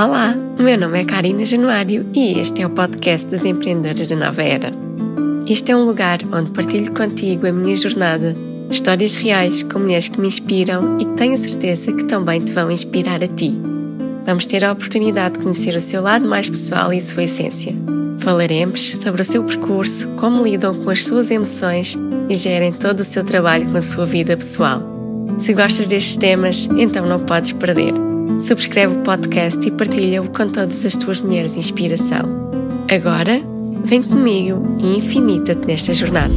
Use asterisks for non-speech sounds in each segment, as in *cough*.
Olá, meu nome é Karina Januário e este é o podcast das empreendedoras da Nova Era. Este é um lugar onde partilho contigo a minha jornada, histórias reais com mulheres que me inspiram e que tenho certeza que também te vão inspirar a ti. Vamos ter a oportunidade de conhecer o seu lado mais pessoal e a sua essência. Falaremos sobre o seu percurso, como lidam com as suas emoções e gerem todo o seu trabalho com a sua vida pessoal. Se gostas destes temas, então não podes perder. Subscreve o podcast e partilha-o com todas as tuas mulheres de inspiração. Agora, vem comigo e infinita-te nesta jornada.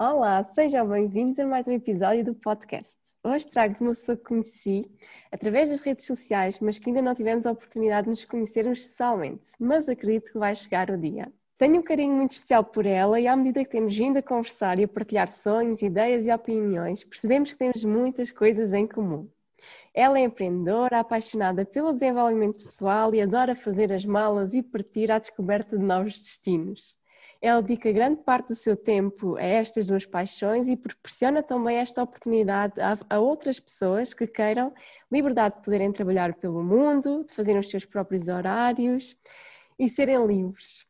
Olá, sejam bem-vindos a mais um episódio do podcast. Hoje trago-vos uma pessoa que conheci através das redes sociais, mas que ainda não tivemos a oportunidade de nos conhecermos pessoalmente, mas acredito que vai chegar o dia. Tenho um carinho muito especial por ela e à medida que temos vindo a conversar e a partilhar sonhos, ideias e opiniões, percebemos que temos muitas coisas em comum. Ela é empreendedora, apaixonada pelo desenvolvimento pessoal e adora fazer as malas e partir à descoberta de novos destinos. Ela dedica grande parte do seu tempo a estas duas paixões e proporciona também esta oportunidade a, outras pessoas que queiram liberdade de poderem trabalhar pelo mundo, de fazerem os seus próprios horários e serem livres.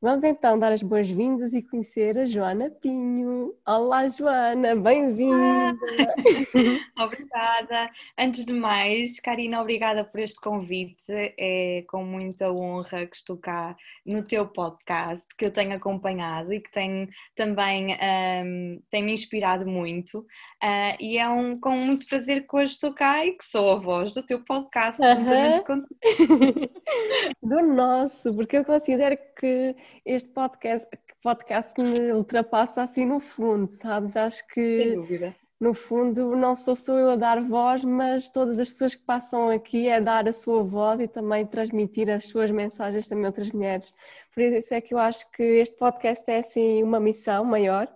Vamos então dar as boas-vindas e conhecer a Joana Pinho. Olá, Joana, bem-vinda! *laughs* obrigada. Antes de mais, Karina, obrigada por este convite. É com muita honra que estou cá no teu podcast, que eu tenho acompanhado e que tem também um, tem me inspirado muito. Uh, e é um, com muito prazer que hoje estou cá e que sou a voz do teu podcast, juntamente contigo. *laughs* do nosso, porque eu considero que este podcast, podcast me ultrapassa assim no fundo, sabes? Acho que no fundo não sou só eu a dar voz, mas todas as pessoas que passam aqui é dar a sua voz e também transmitir as suas mensagens também a outras mulheres. Por isso é que eu acho que este podcast é assim uma missão maior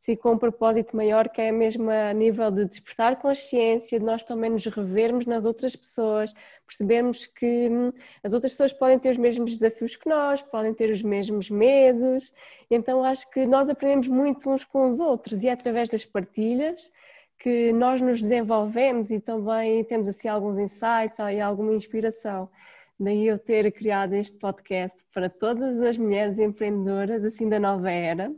se com um propósito maior que é mesmo a nível de despertar consciência, de nós também nos revermos nas outras pessoas, percebermos que hum, as outras pessoas podem ter os mesmos desafios que nós, podem ter os mesmos medos, então acho que nós aprendemos muito uns com os outros e é através das partilhas que nós nos desenvolvemos e também temos assim alguns insights e alguma inspiração. Daí eu ter criado este podcast para todas as mulheres empreendedoras assim da nova era,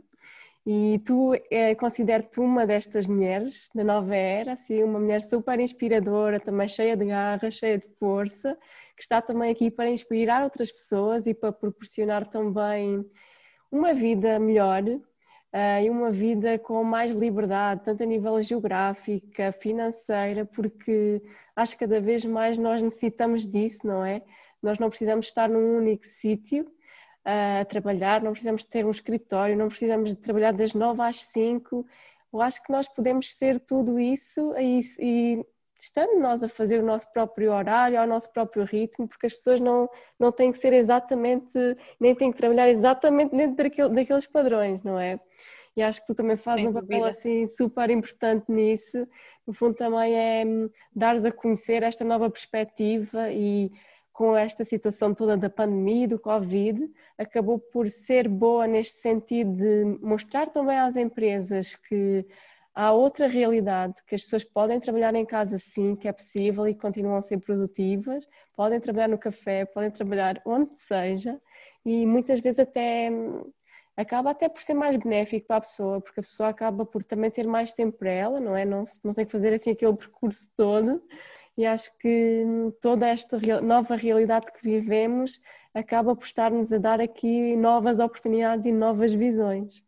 e tu é, considero-te uma destas mulheres da nova era, assim, uma mulher super inspiradora, também cheia de garra, cheia de força, que está também aqui para inspirar outras pessoas e para proporcionar também uma vida melhor uh, e uma vida com mais liberdade, tanto a nível geográfica, financeira, porque acho que cada vez mais nós necessitamos disso, não é? Nós não precisamos estar num único sítio a trabalhar, não precisamos ter um escritório, não precisamos de trabalhar das 9 às 5. Eu acho que nós podemos ser tudo isso e, e estando nós a fazer o nosso próprio horário, ao nosso próprio ritmo, porque as pessoas não, não têm que ser exatamente, nem têm que trabalhar exatamente dentro daquele, daqueles padrões, não é? E acho que tu também fazes um papel assim super importante nisso. No fundo, também é hum, dares a conhecer esta nova perspectiva e com esta situação toda da pandemia e do Covid, acabou por ser boa neste sentido de mostrar também às empresas que há outra realidade, que as pessoas podem trabalhar em casa sim, que é possível e continuam a ser produtivas, podem trabalhar no café, podem trabalhar onde seja e muitas vezes até acaba até por ser mais benéfico para a pessoa, porque a pessoa acaba por também ter mais tempo para ela, não é? Não, não tem que fazer assim aquele percurso todo e acho que toda esta nova realidade que vivemos acaba por estar-nos a dar aqui novas oportunidades e novas visões.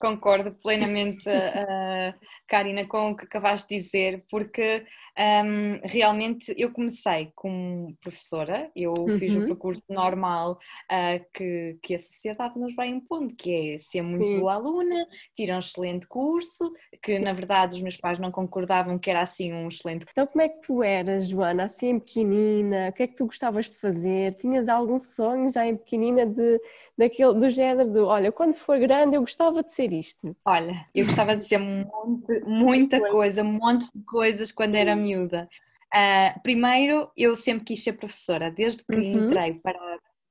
Concordo plenamente, uh, Karina, com o que acabaste de dizer, porque um, realmente eu comecei como professora, eu uhum. fiz o uhum. percurso normal uh, que, que a sociedade nos vai impondo, que é ser muito Sim. boa aluna, tirar um excelente curso, que Sim. na verdade os meus pais não concordavam que era assim um excelente Então como é que tu eras, Joana, assim em pequenina, o que é que tu gostavas de fazer? Tinhas algum sonho já em pequenina de, daquele, do género do, olha, quando for grande eu gostava de ser isto? Olha, eu gostava de ser *laughs* monte, muita coisa, um monte de coisas quando era miúda. Uh, primeiro, eu sempre quis ser professora, desde que uhum. entrei para,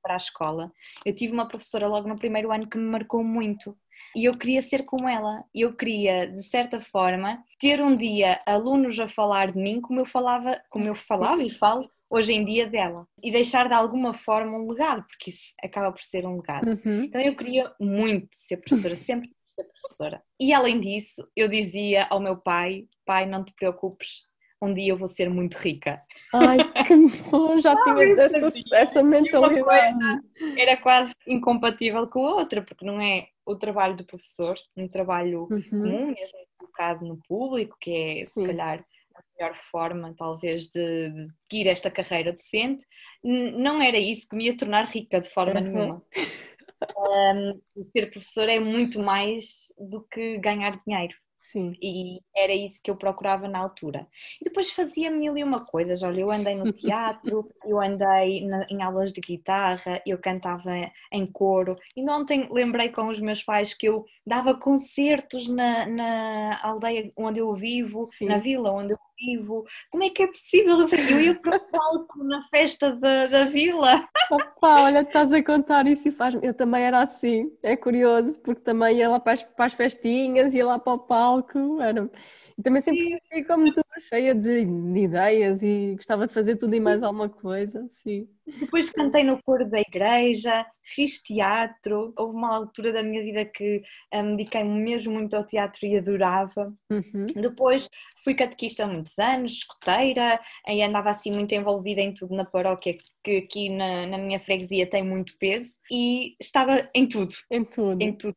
para a escola, eu tive uma professora logo no primeiro ano que me marcou muito. E eu queria ser como ela. Eu queria, de certa forma, ter um dia alunos a falar de mim como eu falava, como eu falava e falo hoje em dia dela. E deixar de alguma forma um legado, porque isso acaba por ser um legado. Uhum. Então eu queria muito ser professora, *laughs* sempre ser professora. E além disso, eu dizia ao meu pai: pai, não te preocupes, um dia eu vou ser muito rica. Ai, que bom, já *laughs* tinhas essa, essa mentalidade. Era quase incompatível com a outra, porque não é o trabalho do professor, um trabalho uhum. comum, mesmo colocado no público, que é Sim. se calhar a melhor forma, talvez, de, de seguir esta carreira docente, não era isso que me ia tornar rica de forma uhum. nenhuma. *laughs* Um, ser professor é muito mais do que ganhar dinheiro. Sim. E era isso que eu procurava na altura. E depois fazia mil e uma coisas. Olha, eu andei no teatro, *laughs* eu andei na, em aulas de guitarra, eu cantava em coro. E ontem lembrei com os meus pais que eu dava concertos na, na aldeia onde eu vivo, Sim. na vila onde eu vivo. Como é que é possível? Eu ia para o palco na festa da, da vila. Opa, olha, estás a contar isso e faz Eu também era assim. É curioso, porque também ia lá para as, para as festinhas, ia lá para o palco. Era e também sempre fui assim como tu, cheia de, de, ideias e gostava de fazer tudo e mais alguma coisa, sim. Depois cantei no coro da igreja, fiz teatro, houve uma altura da minha vida que eh, me dediquei mesmo muito ao teatro e adorava. Uhum. Depois fui catequista há muitos anos, escoteira, e andava assim muito envolvida em tudo na paróquia, que aqui na, na minha freguesia tem muito peso, e estava em tudo. Em tudo. Em tudo.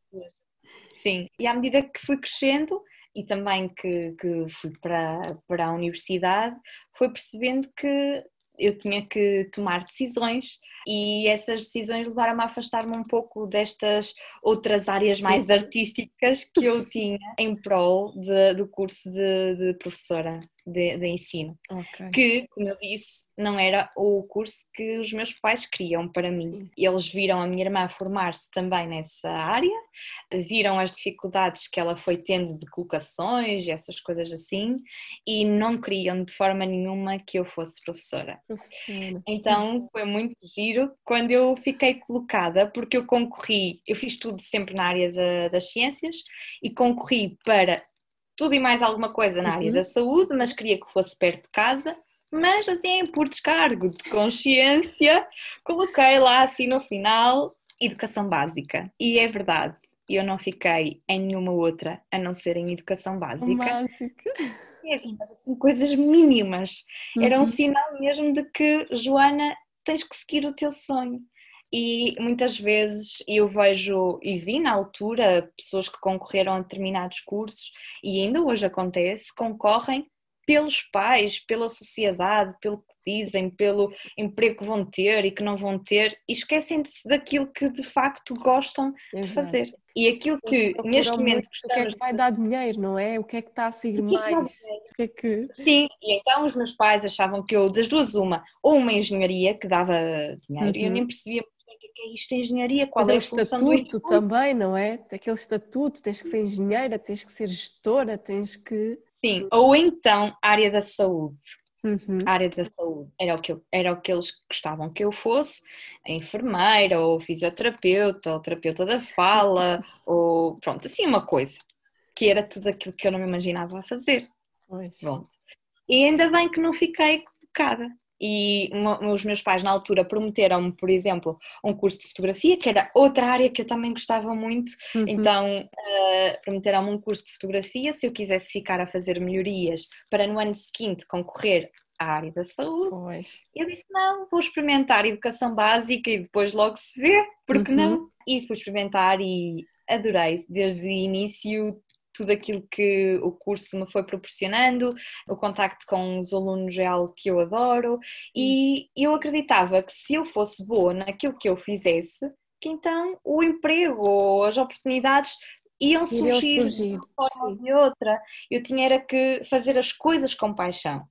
Sim, e à medida que fui crescendo, e também que, que fui para, para a universidade, foi percebendo que eu tinha que tomar decisões e essas decisões levaram-me a afastar-me um pouco destas outras áreas mais artísticas que eu tinha em prol de, do curso de, de professora de, de ensino. Okay. Que, como eu disse, não era o curso que os meus pais queriam para mim. Sim. Eles viram a minha irmã formar-se também nessa área, viram as dificuldades que ela foi tendo de colocações, essas coisas assim, e não queriam de forma nenhuma que eu fosse professora. professora. Então foi muito giro quando eu fiquei colocada, porque eu concorri, eu fiz tudo sempre na área de, das ciências e concorri para tudo e mais alguma coisa na área uhum. da saúde, mas queria que fosse perto de casa. Mas assim, por descargo de consciência, coloquei lá assim no final educação básica. E é verdade, eu não fiquei em nenhuma outra a não ser em educação básica. Básica. É assim, assim, coisas mínimas. Uhum. Era um uhum. sinal mesmo de que, Joana, tens que seguir o teu sonho. E muitas vezes eu vejo e vi na altura pessoas que concorreram a determinados cursos e ainda hoje acontece, concorrem pelos pais, pela sociedade, pelo que dizem, pelo emprego que vão ter e que não vão ter e esquecem-se daquilo que de facto gostam Exato. de fazer. E aquilo que neste momento O que é que vai dar dinheiro, não é? O que é que está a seguir é mais? O que é que... Sim, e então os meus pais achavam que eu, das duas, uma, ou uma engenharia que dava dinheiro, uhum. e eu nem percebia que é isto engenharia, qual Mas é, é o estatuto também, não é? Aquele estatuto, tens que ser engenheira, tens que ser gestora, tens que... Sim, ou então área da saúde. Uhum. área da saúde era o, que eu, era o que eles gostavam que eu fosse, enfermeira, ou fisioterapeuta, ou terapeuta da fala, *laughs* ou pronto, assim uma coisa, que era tudo aquilo que eu não me imaginava fazer. Pois. Pronto. E ainda bem que não fiquei colocada e os meus pais na altura prometeram-me, por exemplo, um curso de fotografia, que era outra área que eu também gostava muito, uhum. então uh, prometeram-me um curso de fotografia se eu quisesse ficar a fazer melhorias para no ano seguinte concorrer à área da saúde. Pois. Eu disse, não, vou experimentar educação básica e depois logo se vê, porque uhum. não? E fui experimentar e adorei, desde o início tudo aquilo que o curso me foi proporcionando, o contacto com os alunos é algo que eu adoro e eu acreditava que se eu fosse boa naquilo que eu fizesse, que então o emprego ou as oportunidades iam surgir, surgir. de uma forma ou de outra. Eu tinha era que fazer as coisas com paixão.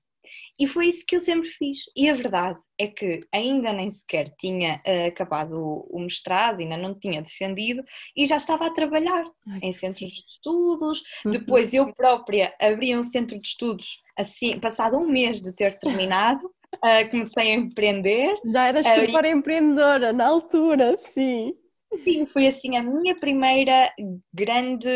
E foi isso que eu sempre fiz. E a verdade é que ainda nem sequer tinha uh, acabado o, o, mestrado, ainda não tinha defendido e já estava a trabalhar Ai, em centros de estudos. Uhum. Depois eu própria abri um centro de estudos assim, passado um mês de ter terminado. Uh, comecei a empreender. Já eras super uh, empreendedora na altura, sim. Sim, foi assim a minha primeira grande,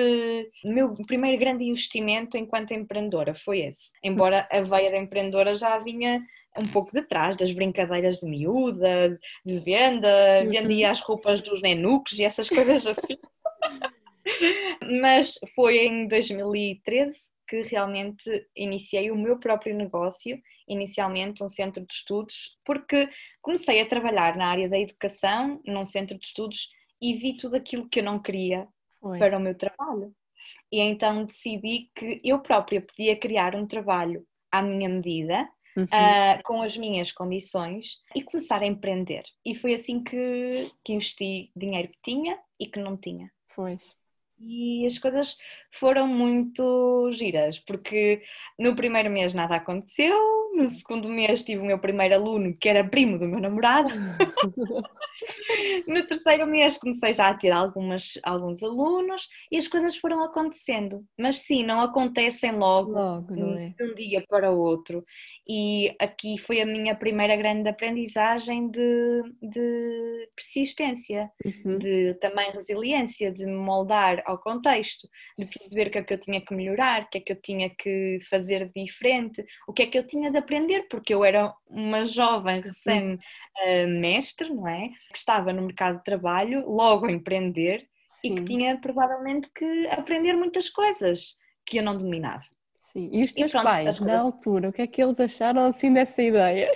meu primeiro grande investimento enquanto empreendedora foi esse. Embora a veia da empreendedora já vinha um pouco de trás das brincadeiras de miúda, de venda, vendia as roupas dos nenucos e essas coisas assim. *laughs* Mas foi em 2013 que realmente iniciei o meu próprio negócio, inicialmente um centro de estudos, porque comecei a trabalhar na área da educação, num centro de estudos, e vi tudo aquilo que eu não queria pois. para o meu trabalho. E então decidi que eu própria podia criar um trabalho à minha medida, uhum. uh, com as minhas condições, e começar a empreender. E foi assim que, que investi dinheiro que tinha e que não tinha. Pois e as coisas foram muito giras, porque no primeiro mês nada aconteceu, no segundo mês tive o meu primeiro aluno que era primo do meu namorado. *laughs* no terceiro mês comecei já a ter algumas, alguns alunos e as coisas foram acontecendo. Mas sim, não acontecem logo, logo é? de um dia para o outro. E aqui foi a minha primeira grande aprendizagem de, de persistência, uhum. de também resiliência, de me moldar ao contexto, de perceber o que é que eu tinha que melhorar, o que é que eu tinha que fazer de diferente, o que é que eu tinha de aprender, porque eu era uma jovem recém-mestre, não é? Que estava no mercado de trabalho, logo a empreender Sim. e que tinha provavelmente que aprender muitas coisas que eu não dominava. Sim, e os teus e pronto, pais, na altura, o que é que eles acharam assim dessa ideia?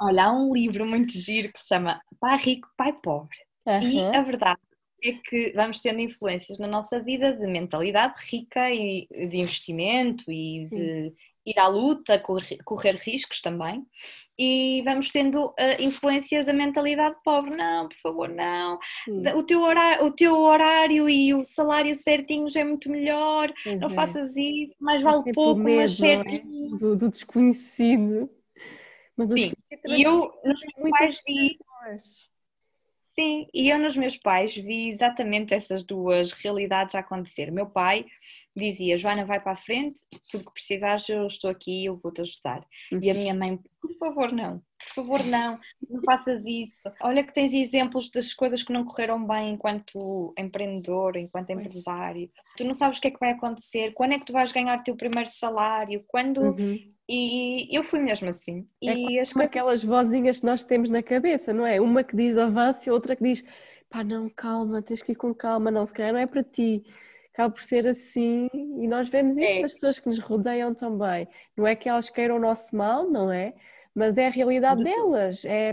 Olha, há um livro muito giro que se chama Pai Rico, Pai Pobre. Uhum. E a verdade é que vamos tendo influências na nossa vida de mentalidade rica e de investimento e Sim. de ir à luta, correr, correr riscos também, e vamos tendo uh, influências da mentalidade pobre, não, por favor, não, o teu, horário, o teu horário e o salário certinhos é muito melhor, pois não é. faças isso, mais vale é pouco, medo, mas é? certinho. É? Do, do, desconhecido. Mas Sim, e eu nos meus pais vi... Sim, e eu nos meus pais vi exatamente essas duas realidades a acontecer. Meu pai dizia: Joana, vai para a frente, tudo que precisares, eu estou aqui, eu vou-te ajudar. Uhum. E a minha mãe: por favor, não, por favor, não, não faças isso. Olha que tens exemplos das coisas que não correram bem enquanto empreendedor, enquanto empresário. Tu não sabes o que é que vai acontecer, quando é que tu vais ganhar o teu primeiro salário, quando. Uhum. E eu fui mesmo assim. É e as coisas... aquelas vozinhas que nós temos na cabeça, não é? Uma que diz avance e outra que diz pá, não, calma, tens que ir com calma, não, se calhar não é para ti acaba por ser assim e nós vemos isso é. nas pessoas que nos rodeiam também. Não é que elas queiram o nosso mal, não é? Mas é a realidade delas. É,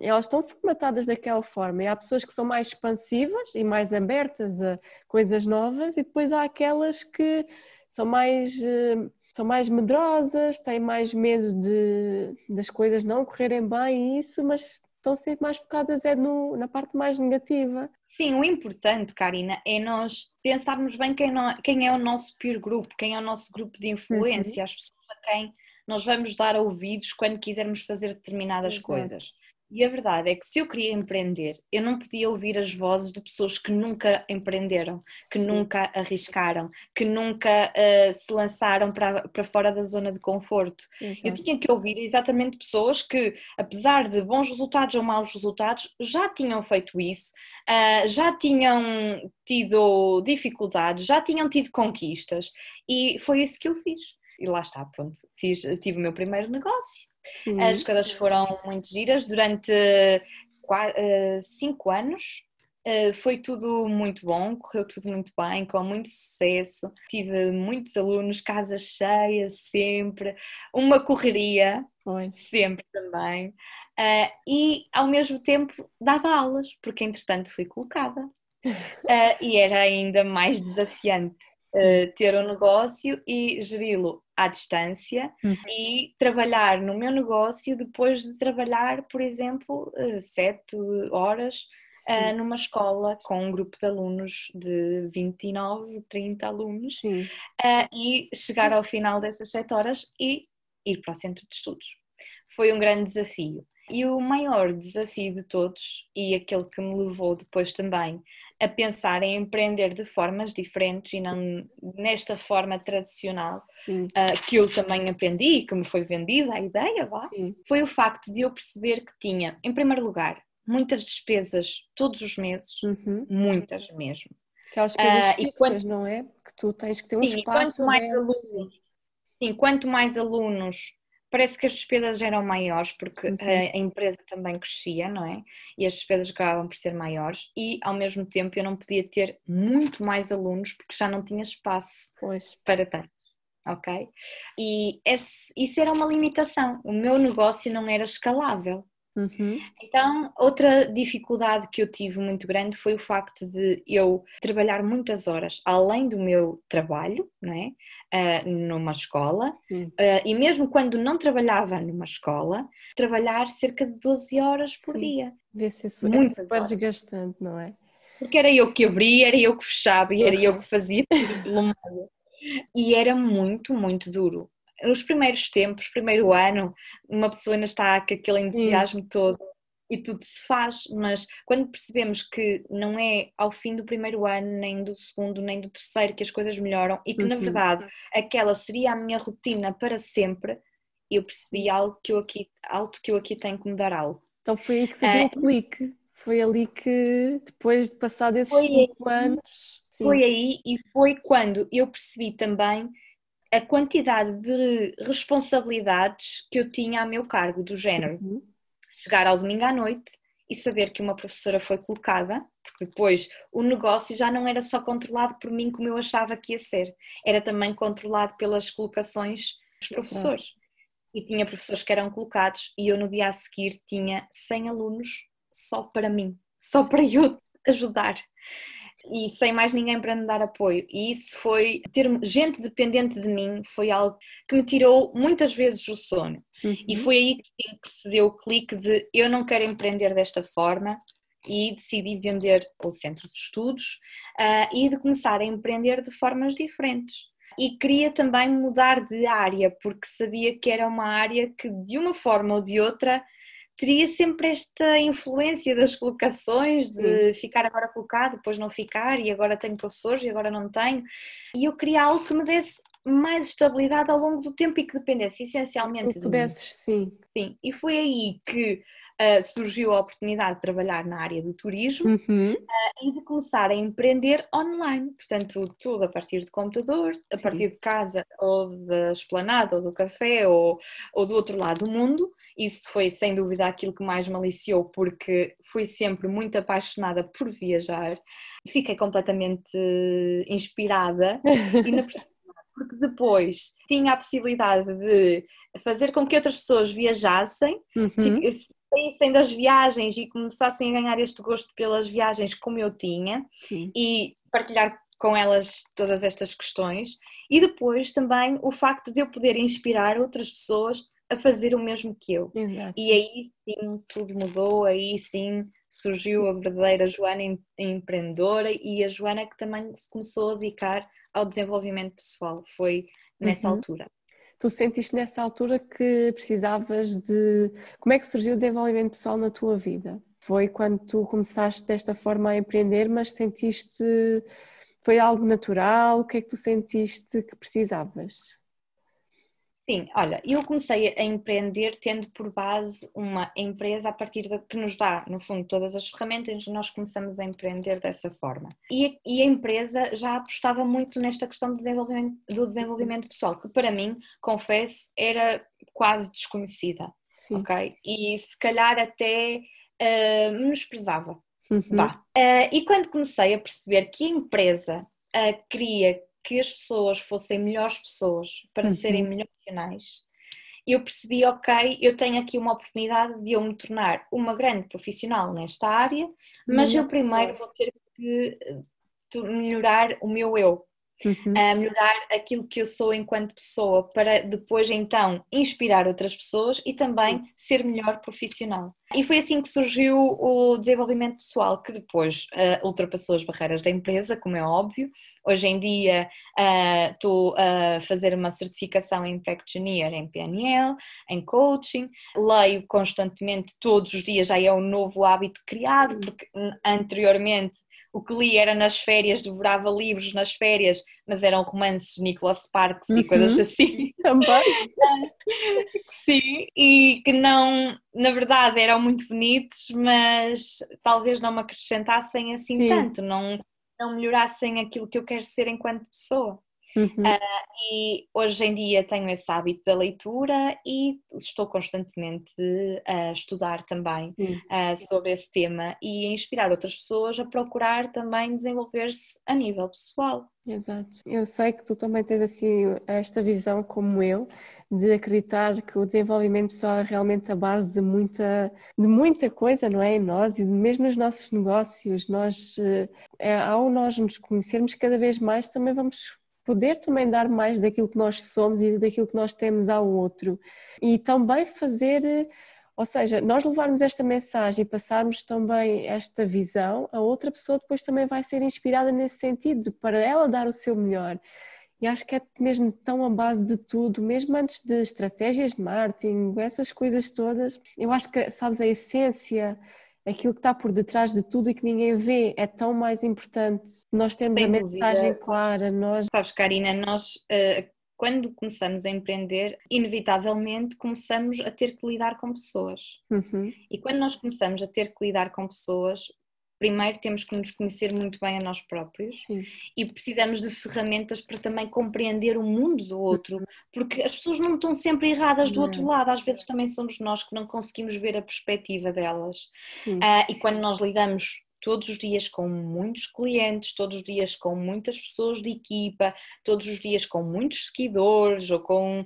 elas estão formatadas daquela forma. E há pessoas que são mais expansivas e mais abertas a coisas novas, e depois há aquelas que são mais, eh, são mais medrosas, têm mais medo de, das coisas não correrem bem, e isso, mas estão sempre mais focadas é no, na parte mais negativa. Sim, o importante, Karina, é nós pensarmos bem quem, não, quem é o nosso peer group, quem é o nosso grupo de influência, uhum. as pessoas a quem nós vamos dar ouvidos quando quisermos fazer determinadas Exato. coisas. E a verdade é que se eu queria empreender, eu não podia ouvir as vozes de pessoas que nunca empreenderam, que Sim. nunca arriscaram, que nunca uh, se lançaram para, para fora da zona de conforto. Exato. Eu tinha que ouvir exatamente pessoas que, apesar de bons resultados ou maus resultados, já tinham feito isso, uh, já tinham tido dificuldades, já tinham tido conquistas e foi isso que eu fiz. E lá está, pronto, fiz, tive o meu primeiro negócio Sim. As coisas foram muito giras durante quatro, eh, cinco anos. Uh, foi tudo muito bom, correu tudo muito bem, com muito sucesso. Tive muitos alunos, casa cheia sempre, uma correria, sempre também. Uh, e ao mesmo tempo dava aulas, porque entretanto fui colocada. *laughs* E era ainda mais desafiante ter um negócio e geri-lo à distância uhum. e trabalhar no meu negócio depois de trabalhar, por exemplo, eh, sete horas uh, numa escola com um grupo de alunos de 29, 30 alunos uh, e chegar ao final dessas sete horas e ir para o centro de estudos. Foi um grande desafio. E o maior desafio de todos, e aquele que me levou depois também a pensar em empreender de formas diferentes e não nesta forma tradicional uh, que eu também aprendi e que me foi vendida a ideia, vá, foi o facto de eu perceber que tinha, em primeiro lugar, muitas despesas todos os meses, uhum. muitas mesmo. Aquelas coisas uh, fixas, quanto, não é? Que tu tens que ter um sim, espaço. Quanto mais alunos, sim, quanto mais alunos parece que as despesas eram maiores porque uhum. a, empresa também crescia, não é? E as despesas acabavam por ser maiores e ao mesmo tempo eu não podia ter muito mais alunos porque já não tinha espaço pois. para tanto. Ok? E esse, isso era uma limitação. O meu negócio não era escalável. Uhum. Então, outra dificuldade que eu tive muito grande foi o facto de eu trabalhar muitas horas além do meu trabalho, não é? Uh, numa escola, uh, e mesmo quando não trabalhava numa escola, trabalhar cerca de 12 horas por Sim. dia. Vê-se isso muito é super desgastante, não é? Porque era eu que abria, era eu que fechava e era eu que fazia tudo pelo *laughs* meio. E era muito, muito duro nos primeiros tempos, primeiro ano, uma pessoa ainda está com aquele entusiasmo Sim. todo e tudo se faz, mas quando percebemos que não é ao fim do primeiro ano, nem do segundo, nem do terceiro que as coisas melhoram e que uhum. na verdade aquela seria a minha rotina para sempre, eu percebi algo que eu aqui, algo que eu aqui tenho que mudar algo. Então foi aí que se deu um clique, foi ali que depois de passar desses cinco aí, anos. Sim. Foi aí e foi quando eu percebi também a quantidade de responsabilidades que eu tinha a meu cargo, do género. Uhum. Chegar ao domingo à noite e saber que uma professora foi colocada, porque depois o negócio já não era só controlado por mim como eu achava que ia ser, era também controlado pelas colocações dos professores. E tinha professores que eram colocados e eu no dia a seguir tinha 100 alunos só para mim, só para eu ajudar e sem mais ninguém para me dar apoio. E isso foi, ter gente dependente de mim, foi algo que me tirou muitas vezes o sono. Uhum. E foi aí que, que se deu o clique de eu não quero empreender desta forma e decidi vender o centro de estudos uh, e de começar a empreender de formas diferentes. E queria também mudar de área, porque sabia que era uma área que de uma forma ou de outra teria sempre esta influência das colocações, de Sim. ficar agora colocado, depois não ficar, e agora tenho professores e agora não tenho. E eu queria algo que me desse mais estabilidade ao longo do tempo e que dependesse essencialmente tu pudesses, de mim. sim. Sim, e foi aí que uh, surgiu a oportunidade de trabalhar na área do turismo uhum. uh, e de começar a empreender online. Portanto, tudo a partir de computador, a partir de casa ou da esplanada ou do café ou, ou do outro lado do mundo. Isso foi sem dúvida aquilo que mais me aliciou, porque fui sempre muito apaixonada por viajar. Fiquei completamente inspirada e na *laughs* porque depois tinha a possibilidade de fazer com que outras pessoas viajassem, uhum saíssem das viagens e começassem a ganhar este gosto pelas viagens como eu tinha Sim. e partilhar com elas todas estas questões e depois também o facto de eu poder inspirar outras pessoas a fazer o mesmo que eu. Exato. E aí sim tudo mudou, aí sim surgiu a verdadeira Joana empreendedora e a Joana que também se começou a dedicar ao desenvolvimento pessoal. Foi nessa uhum. altura tu sentiste nessa altura que precisavas de. Como é que surgiu o desenvolvimento pessoal na tua vida? Foi quando tu começaste desta forma a empreender, mas sentiste. Foi algo natural? O que é que tu sentiste que precisavas? Sim, olha, eu comecei a empreender tendo por base uma empresa a partir da que nos dá, no fundo, todas as ferramentas, nós começamos a empreender dessa forma. E, e a empresa já apostava muito nesta questão do desenvolvimento, do desenvolvimento pessoal, que para mim, confesso, era quase desconhecida, Sim. ok? E se calhar até uh, menosprezava. Uhum. Uh, e quando comecei a perceber que a empresa uh, queria que as pessoas fossem melhores pessoas para uhum. serem melhores profissionais, eu percebi, ok, eu tenho aqui uma oportunidade de eu me tornar uma grande profissional nesta área, mas eu primeiro vou ter que eh, melhorar o meu eu, uhum. a melhorar aquilo que eu sou enquanto pessoa, para depois então inspirar outras pessoas e também ser melhor profissional. E foi assim que surgiu o desenvolvimento pessoal, que depois uh, ultrapassou as barreiras da empresa, como é óbvio, Hoje em dia estou uh, a fazer uma certificação em Practitioner, em PNL, em coaching, leio constantemente, todos os dias já é um novo hábito criado, porque anteriormente o que li era nas férias, devorava livros nas férias, mas eram romances de Nicholas Sparks uhum. e coisas assim. *laughs* Também. *laughs* Sim, e que não, na verdade, eram muito bonitos, mas talvez não me acrescentassem assim Sim. tanto, não, não melhorassem aquilo que eu quero ser enquanto pessoa. Uhum. Uh, e hoje em dia tenho esse hábito da leitura e estou constantemente a estudar também uhum. uh, sobre esse tema e a inspirar outras pessoas a procurar também desenvolver-se a nível pessoal. Exato. Eu sei que tu também tens assim esta visão como eu de acreditar que o desenvolvimento pessoal é realmente a base de muita, de muita coisa, não é? Em nós e mesmo nos nossos negócios. Nós, é, ao nós nos conhecermos cada vez mais, também vamos poder também dar mais daquilo que nós somos e daquilo que nós temos ao outro. E também fazer, ou seja, nós levarmos esta mensagem e passarmos também esta visão, a outra pessoa depois também vai ser inspirada nesse sentido, para ela dar o seu melhor. E acho que é mesmo tão a base de tudo, mesmo antes de estratégias de marketing, essas coisas todas. Eu acho que, sabes, a essência aquilo que está por detrás de tudo e que ninguém vê é tão mais importante. Nós temos Sem a dúvida. mensagem clara. Nós... Sabes, Karina, nós uh, quando começamos a empreender, inevitavelmente começamos a ter que lidar com pessoas. Uhum. E quando nós começamos a ter que lidar com pessoas, primeiro temos que nos conhecer muito bem a nós próprios Sim. e precisamos de ferramentas para também compreender o mundo do outro, porque as pessoas não estão sempre erradas do outro lado, às vezes também somos nós que não conseguimos ver a perspectiva delas. Uh, e quando nós lidamos todos os dias com muitos clientes, todos os dias com muitas pessoas de equipa, todos os dias com muitos seguidores ou com.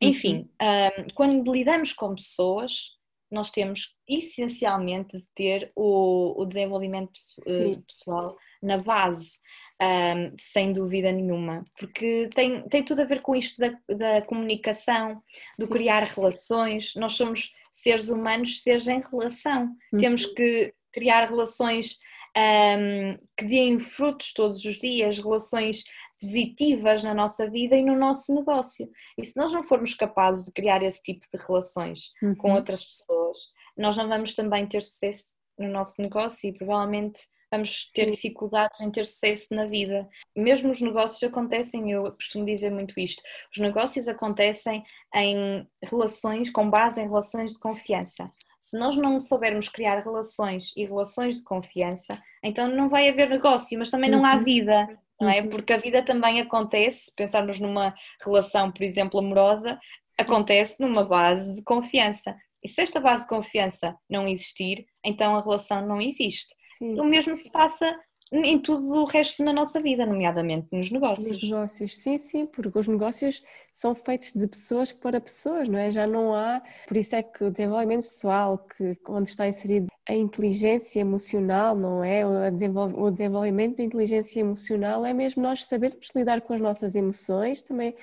Enfim, uhum. uh, quando lidamos com pessoas, nós temos essencialmente de ter o, o desenvolvimento eh, Sim. pessoal na base, um, sem dúvida nenhuma, porque tem, tem tudo a ver com isto da, da comunicação, do Sim. criar relações. Nós somos seres humanos, seres em relação. Uhum. Temos que criar relações um, que deem frutos todos os dias, relações positivas na nossa vida e no nosso negócio. E se nós não formos capazes de criar esse tipo de relações uhum. com outras pessoas, nós não vamos também ter sucesso no nosso negócio e provavelmente vamos ter Sim. dificuldades em ter sucesso na vida. Mesmo os negócios acontecem, eu costumo dizer muito isto, os negócios acontecem em relações, com base em relações de confiança. Se nós não soubermos criar relações e relações de confiança, então não vai haver negócio, mas também não há uhum. vida não é? Uhum. Porque a vida também acontece, pensarmos numa relação, por exemplo, amorosa, acontece numa base de confiança. E se esta base de confiança não existir, então a relação não existe. Sim. O mesmo se passa em tudo o resto na nossa vida, nomeadamente nos negócios. Nos negócios, sim, sim, porque os negócios são feitos de pessoas para pessoas, não é? Já não há, por isso é que o desenvolvimento pessoal, que onde está inserido a inteligência emocional, não é? O, desenvolvimento da inteligência emocional é mesmo nós sabermos lidar com as nossas emoções, também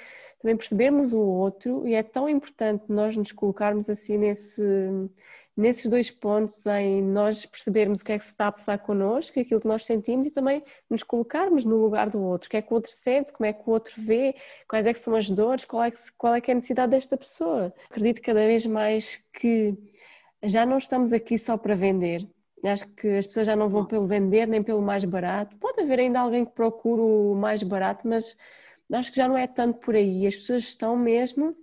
também percebermos o outro e é tão importante nós nos colocarmos assim nesse nesses dois pontos, em nós percebermos o que é que se está a passar connosco, aquilo que nós sentimos e também nos colocarmos no lugar do outro, o que é que o outro sente, como é que o outro vê, quais é que são as dores, qual é que, qual é, que é a necessidade desta pessoa. Acredito cada vez mais que já não estamos aqui só para vender. Acho que as pessoas já não vão pelo vender nem pelo mais barato. Pode haver ainda alguém que procure o mais barato, mas acho que já não é tanto por aí. As pessoas estão mesmo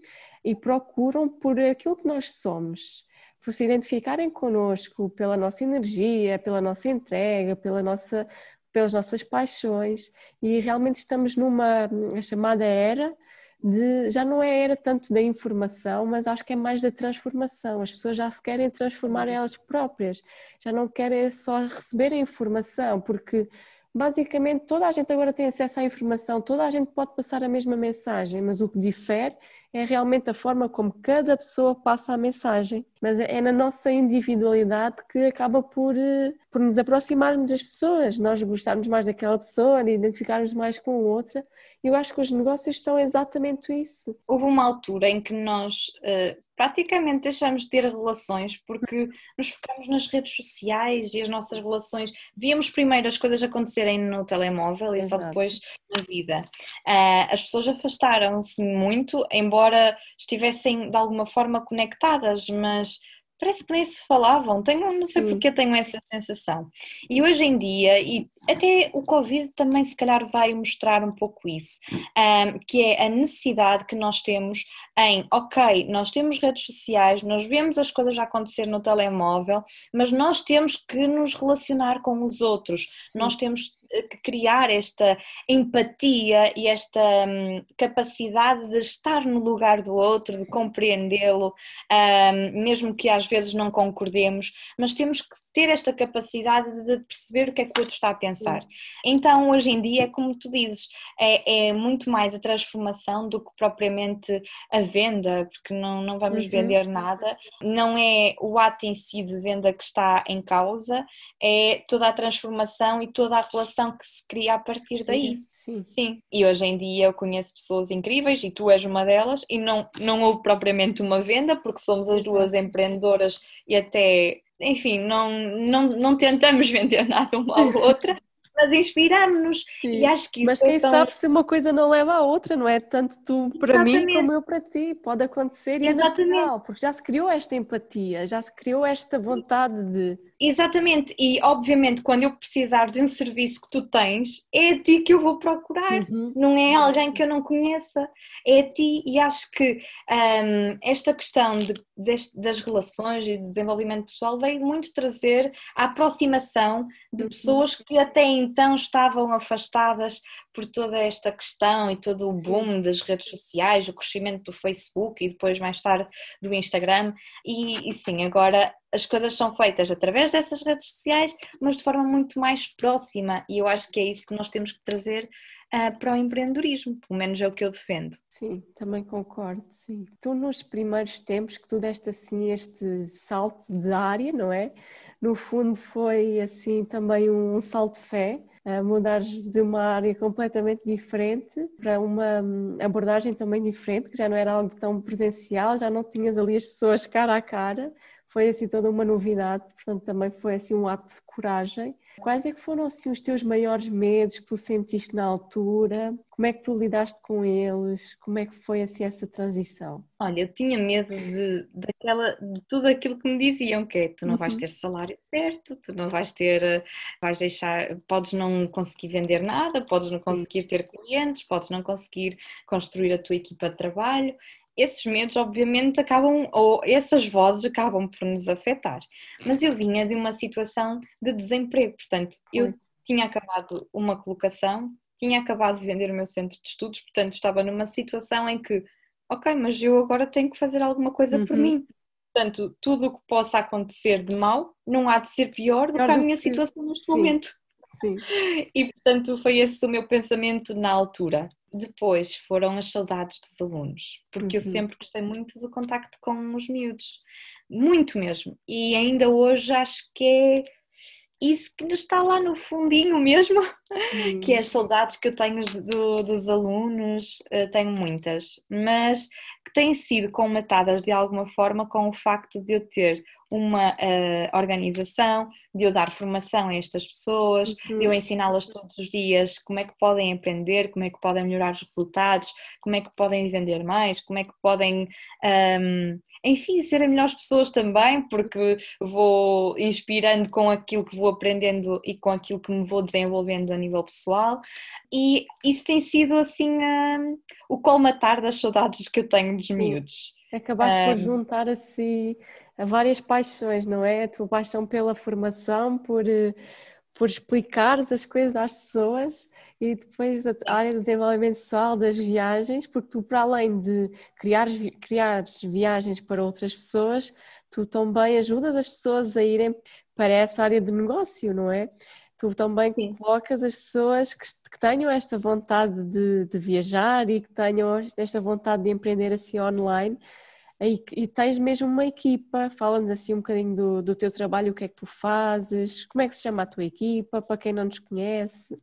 e procuram por aquilo que nós somos por se identificarem connosco pela nossa energia, pela nossa entrega, pela nossa, pelas nossas paixões e realmente estamos numa chamada era de, já não é era tanto da informação, mas acho que é mais da transformação. As pessoas já se querem transformar elas próprias, já não querem só receber a informação, porque basicamente toda a gente agora tem acesso à informação, toda a gente pode passar a mesma mensagem, mas o que difere é realmente a forma como cada pessoa passa a mensagem, mas é na nossa individualidade que acaba por, eh, por nos aproximarmos das pessoas, nós gostarmos mais daquela pessoa, de identificarmos mais com outra. Eu acho que os negócios são exatamente isso. Houve uma altura em que nós uh, praticamente deixamos de ter relações porque nos focamos nas redes sociais e as nossas relações. Víamos primeiro as coisas acontecerem no telemóvel e Exato. só depois na vida. Uh, as pessoas afastaram-se muito, embora estivessem de alguma forma conectadas, mas parece que nem se falavam, tenho, não sei Sim. porque tenho essa sensação. E hoje em dia, e até o Covid também se calhar vai mostrar um pouco isso, um, que é a necessidade que nós temos em, ok, nós temos redes sociais, nós vemos as coisas a acontecer no telemóvel, mas nós temos que nos relacionar com os outros, Sim. nós temos que criar esta empatia e esta um, capacidade de estar no lugar do outro, de compreendê-lo, um, mesmo que às vezes não concordemos, mas temos que ter esta capacidade de perceber o que é que o outro está a pensar. Sim. Então, hoje em dia, como tu dizes, é, é, muito mais a transformação do que propriamente a venda, porque não, não vamos uhum. vender nada, não é o ato em si de venda que está em causa, é toda a transformação e toda a relação que se cria a partir daí. Sim. Sim. E hoje em dia eu conheço pessoas incríveis e tu és uma delas, e não, não houve propriamente uma venda, porque somos as duas empreendedoras e até enfim, não, não, não tentamos *laughs* vender nada uma à outra, mas inspiramos-nos e acho que Mas quem é tão... sabe se uma coisa não leva à outra, não é? Tanto tu para Exatamente. mim como eu para ti, pode acontecer e Exatamente. é natural, porque já se criou esta empatia, já se criou esta vontade de Exatamente, e obviamente quando eu precisar de um serviço que tu tens, é a ti que eu vou procurar, uhum. não é alguém que eu não conheça, é a ti, e acho que um, esta questão de, de, das relações e do desenvolvimento pessoal veio muito trazer a aproximação de uhum. pessoas que até então estavam afastadas por toda esta questão e todo o boom das redes sociais, o crescimento do Facebook e depois mais tarde do Instagram, e, e sim, agora as coisas são feitas através dessas redes sociais, mas de forma muito mais próxima, e eu acho que é isso que nós temos que trazer uh, para o empreendedorismo, pelo menos é o que eu defendo. Sim, também concordo, sim. Tu nos primeiros tempos que tu deste assim este salto de área, não é? No fundo foi assim também um salto de fé, uh, mudares de uma área completamente diferente para uma hum, abordagem também diferente, que já não era algo tão presencial, já não tinhas ali as pessoas cara a cara, foi assim toda uma novidade, portanto também foi assim um ato de coragem. Quais é que foram assim os teus maiores medos que tu sentiste na altura? Como é que tu lidaste com eles? Como é que foi assim essa transição? Olha, eu tinha medo de, daquela, de tudo aquilo que me diziam, que é tu não vais uhum. ter salário certo, tu não vais ter, vais deixar, podes não conseguir vender nada, podes não conseguir ter clientes, podes não conseguir construir a tua equipa de trabalho esses medos, obviamente, acabam, ou essas vozes acabam por nos afetar. Mas eu vinha de uma situação de desemprego, portanto, eu tinha acabado uma colocação, tinha acabado de vender o meu centro de estudos, portanto, estava numa situação em que, ok, mas eu agora tenho que fazer alguma coisa uhum. por mim. Portanto, tudo o que possa acontecer de mal não há de ser pior do que a minha situação neste Sim. momento. Sim. E portanto foi esse o meu pensamento na altura. Depois foram as saudades dos alunos, porque uhum. eu sempre gostei muito do contacto com os miúdos, muito mesmo. E ainda hoje acho que é isso que está lá no fundinho mesmo, uhum. *laughs* que é as saudades que eu tenho do, dos alunos, uh, tenho muitas, mas que têm sido comatadas de alguma forma com o facto de eu ter uma uh, organização, de eu dar formação a estas pessoas, uhum. de eu uhum. ensiná-las todos os dias como é que podem aprender, como é que podem melhorar os resultados, como é que podem vender mais, como é que podem, um, ehm, enfim, serem melhores pessoas também, porque vou inspirando com aquilo que vou aprendendo e com aquilo que me vou desenvolvendo a nível pessoal. E isso tem sido assim um, ehm, o colmatar das saudades que eu tenho dos miúdos. Acabaste um, por ehm, juntar assim várias paixões, não é? A tua paixão pela formação, por, eh, por explicar as coisas às pessoas e depois a área do desenvolvimento pessoal, das viagens, porque tu, para além de criar, criar viagens para outras pessoas, tu também ajudas as pessoas a irem para essa área de negócio, não é? Tu também Sim. colocas as pessoas que, que tenham esta vontade de, de, viajar e que tenham esta vontade de empreender assim online e, tens mesmo uma equipa, fala-nos assim um bocadinho do, do teu trabalho, o que é que tu fazes, como é que se chama a tua equipa, para quem não nos conhece?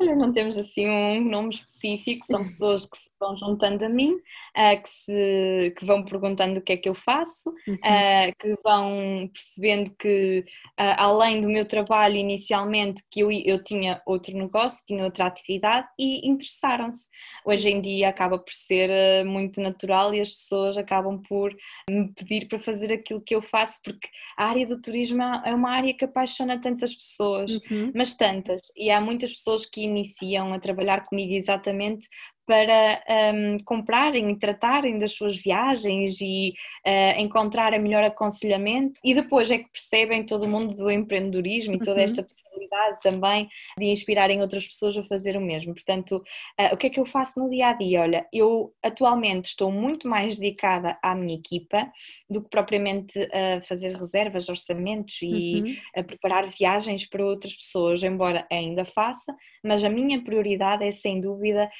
Olha, não temos assim um nome específico, são pessoas que se vão juntando a mim, uh, que, se, que vão perguntando o que é que eu faço, uhum. uh, que vão percebendo que uh, além do meu trabalho inicialmente, que eu, eu tinha outro negócio, tinha outra atividade e interessaram-se. Hoje em dia acaba por ser muito natural e as pessoas acabam por me pedir para fazer aquilo que eu faço, porque a área do turismo é uma área que apaixona tantas pessoas, uhum. mas tantas, e há muitas pessoas que iniciam a trabalhar comigo exatamente para um, comprarem e tratarem das suas viagens e uh, encontrarem melhor aconselhamento e depois é que percebem todo o mundo do empreendedorismo e toda uhum. esta possibilidade também de inspirarem outras pessoas a fazer o mesmo. Portanto, uh, o que é que eu faço no dia a dia? Olha, eu atualmente estou muito mais dedicada à minha equipa do que propriamente a fazer reservas, orçamentos e uhum. a preparar viagens para outras pessoas, embora ainda faça, mas a minha prioridade é sem dúvida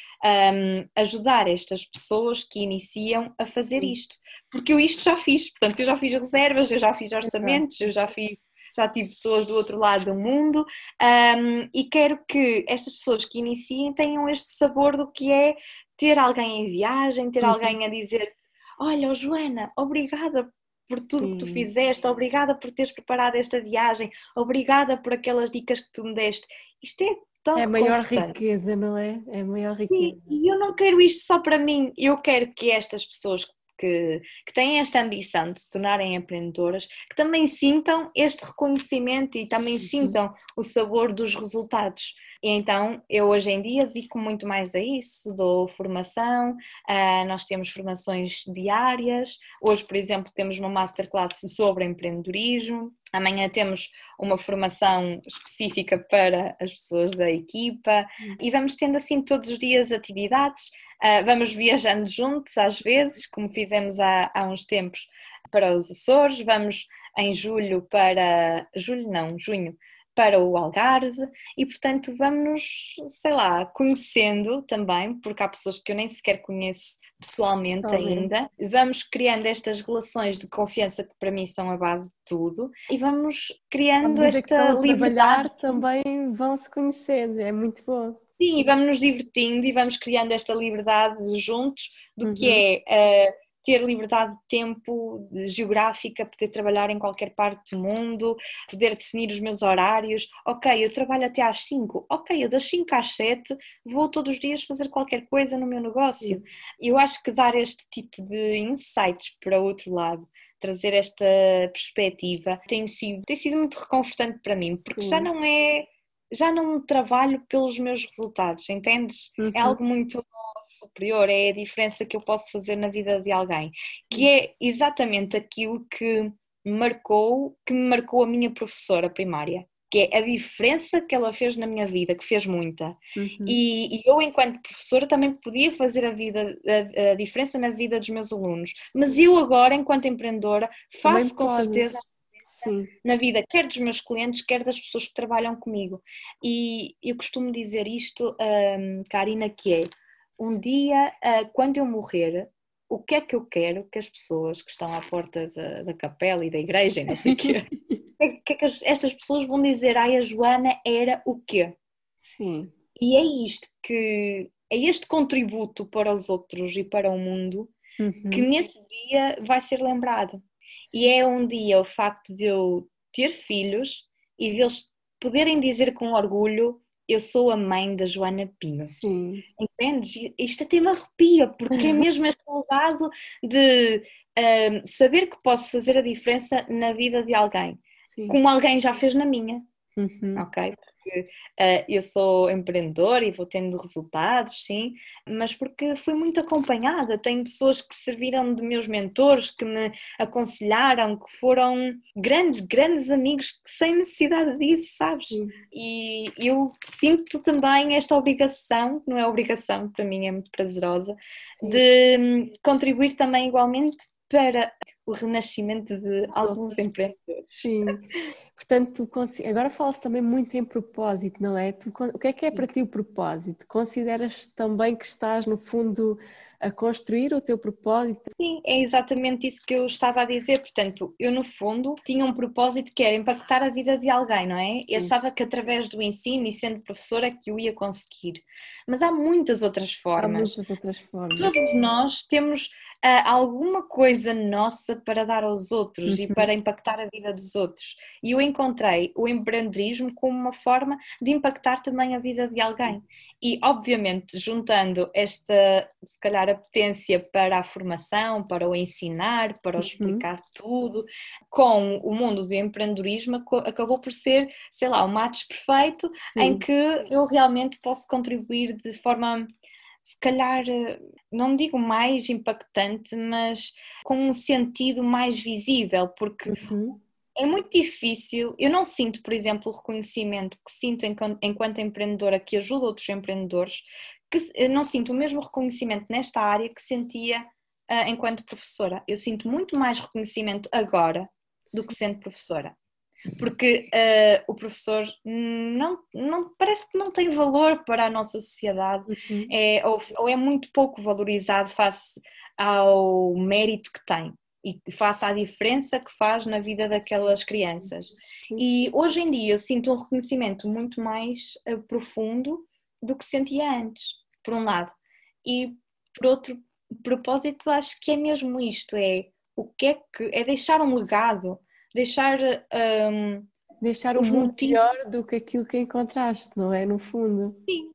ajudar estas pessoas que iniciam a fazer isto, porque eu isto já fiz, portanto, eu já fiz reservas, eu já fiz orçamentos, eu já fiz já tive pessoas do outro lado do mundo um, e quero que estas pessoas que iniciem tenham este sabor do que é ter alguém em viagem, ter uhum. alguém a dizer: Olha, oh, Joana, obrigada por tudo Sim. que tu fizeste, obrigada por teres preparado esta viagem, obrigada por aquelas dicas que tu me deste. Isto é tão É a maior riqueza, não é? É a maior riqueza. Sim, e eu não quero isto só para mim, eu quero que estas pessoas que, que têm esta ambição de se tornarem empreendedoras, que também sintam este reconhecimento e também uhum. sintam o sabor dos resultados. E então eu hoje em dia dedico muito mais a isso, dou formação, uh, nós temos formações diárias, hoje por exemplo temos uma masterclass sobre empreendedorismo, Amanhã temos uma formação específica para as pessoas da equipa uhum. e vamos tendo assim todos os dias atividades. Uh, vamos viajando juntos às vezes, como fizemos há, há uns tempos para os Açores. Vamos em julho para. Julho não, junho para o Algarve e, portanto, vamos, sei lá, conhecendo também, porque há pessoas que eu nem sequer conheço pessoalmente ainda. Vamos criando estas relações de confiança que para mim são a base de tudo e vamos criando esta liberdade. também vão se conhecendo, é muito bom. Sim, e vamos nos divertindo e vamos criando esta liberdade juntos do uhum. que é. Uh, ter liberdade de tempo de geográfica, poder trabalhar em qualquer parte do mundo, poder definir os meus horários. Ok, eu trabalho até às 5. Ok, eu das 5 às 7 vou todos os dias fazer qualquer coisa no meu negócio. Sim. Eu acho que dar este tipo de insights para o outro lado trazer esta perspectiva tem sido, tem sido muito reconfortante para mim, porque Sim. já não é já não trabalho pelos meus resultados, entendes? É uhum. É algo muito superior, é a diferença que eu posso fazer na vida de alguém, que é exatamente aquilo que marcou, que me marcou a minha professora primária, que é a diferença que ela fez na minha vida, que fez muita. Uhum. E, e, eu, enquanto professora, também podia fazer a, vida, a, a, diferença na vida dos meus alunos, mas eu agora, enquanto empreendedora, faço com certeza Sim. na vida, quer dos meus clientes, quer das pessoas que trabalham comigo. E eu costumo dizer isto, um, Karina, que é um dia, uh, quando eu morrer, o que é que eu quero que as pessoas que estão à porta da, da capela e da igreja, não sei o quê, que, *laughs* que é que estas pessoas vão dizer, ai, a Joana era o quê? Sim. E é isto que, é este contributo para os outros e para o mundo uhum. que nesse dia vai ser lembrado. E é um dia o facto de eu ter filhos e deles poderem dizer com orgulho eu sou a mãe da Joana Pinho. Sim. Entendes? Isto até me arrepia, porque é mesmo este legado de uh, saber que posso fazer a diferença na vida de alguém, Sim. como alguém já fez na minha. Uhum. Ok? Porque uh, eu sou empreendedora e vou tendo resultados, sim, mas porque fui muito acompanhada. Tenho pessoas que serviram de meus mentores, que me aconselharam, que foram grandes, grandes amigos sem necessidade disso, sabes? Sim. E eu sinto também esta obrigação, não é obrigação, para mim é muito prazerosa, sim. de hum, contribuir também igualmente para o renascimento de alguns empreendedores. Sim. *laughs* Portanto, tu, agora fala-se também muito em propósito, não é? Tu, o que é que é para ti o propósito? Consideras também que estás, no fundo, a construir o teu propósito? Sim, é exatamente isso que eu estava a dizer. Portanto, eu no fundo tinha um propósito que era impactar a vida de alguém, não é? E achava que através do ensino e sendo professora que eu ia conseguir. Mas há muitas outras formas. Há muitas outras formas. Todos nós temos uh, alguma coisa nossa para dar aos outros uhum. e para impactar a vida dos outros. E eu encontrei o empreendedorismo como uma forma de impactar também a vida de alguém. E, obviamente, juntando esta, se calhar, a potência para a formação, para o ensinar, para o uhum. explicar uhum. tudo, com o mundo do empreendedorismo, acabou por ser, sei lá, um match perfeito Sim. em que eu realmente posso contribuir de forma se calhar, não digo mais impactante, mas com um sentido mais visível, porque uhum é muito difícil. Eu não sinto, por exemplo, o reconhecimento que sinto enquanto, enquanto empreendedora que ajuda outros empreendedores, que não sinto o mesmo reconhecimento nesta área que sentia uh, enquanto professora. Eu sinto muito mais reconhecimento agora do que sendo professora. Porque uh, o professor não, não parece que não tem valor para a nossa sociedade, uhum. é, ou, ou é muito pouco valorizado face ao mérito que tem e faça a diferença que faz na vida daquelas crianças. E hoje em dia eu sinto um reconhecimento muito mais uh, profundo do que sentia antes, por um lado. E por outro propósito, acho que é mesmo isto: é o que é que é deixar um legado, deixar. Um, deixar o mundo melhor do que aquilo que encontraste, não é? No fundo. Sim,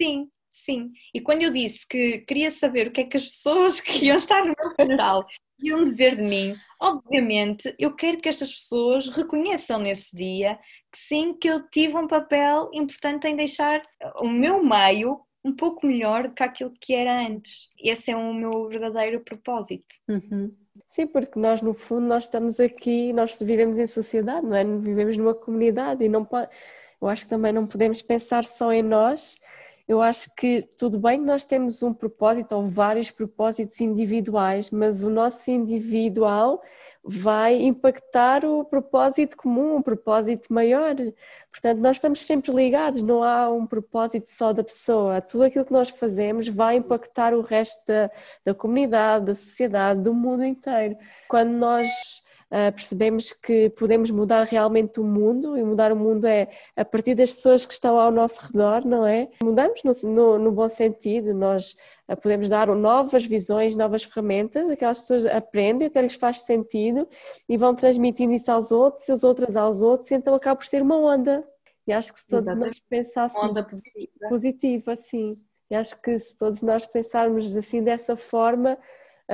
sim. Sim, e quando eu disse que queria saber o que é que as pessoas *laughs* que iam estar no meu funeral iam dizer de mim, obviamente, eu quero que estas pessoas reconheçam nesse dia que sim, que eu tive um papel importante em deixar o meu meio um pouco melhor do que aquilo que era antes. Esse é o meu verdadeiro propósito. Uhum. Sim, porque nós no fundo nós estamos aqui, nós vivemos em sociedade, não é? Vivemos numa comunidade e não pode, eu acho que também não podemos pensar só em nós eu acho que tudo bem que nós temos um propósito ou vários propósitos individuais, mas o nosso individual vai impactar o propósito comum, um propósito maior. Portanto, nós estamos sempre ligados, não há um propósito só da pessoa. Tudo aquilo que nós fazemos vai impactar o resto da, da comunidade, da sociedade, do mundo inteiro. Quando nós uh, percebemos que podemos mudar realmente o mundo e mudar o mundo é a partir das pessoas que estão ao nosso redor, não é? Mudamos no, no, no bom sentido, nós uh, podemos dar novas visões, novas ferramentas, aquelas pessoas aprendem, até lhes faz sentido e vão transmitindo isso aos outros e os outros aos outros, e então acaba por ser uma onda. E acho que se todos Exatamente. nós pensássemos onda positiva. positiva, sim. E acho que se todos nós pensarmos assim dessa forma, ah,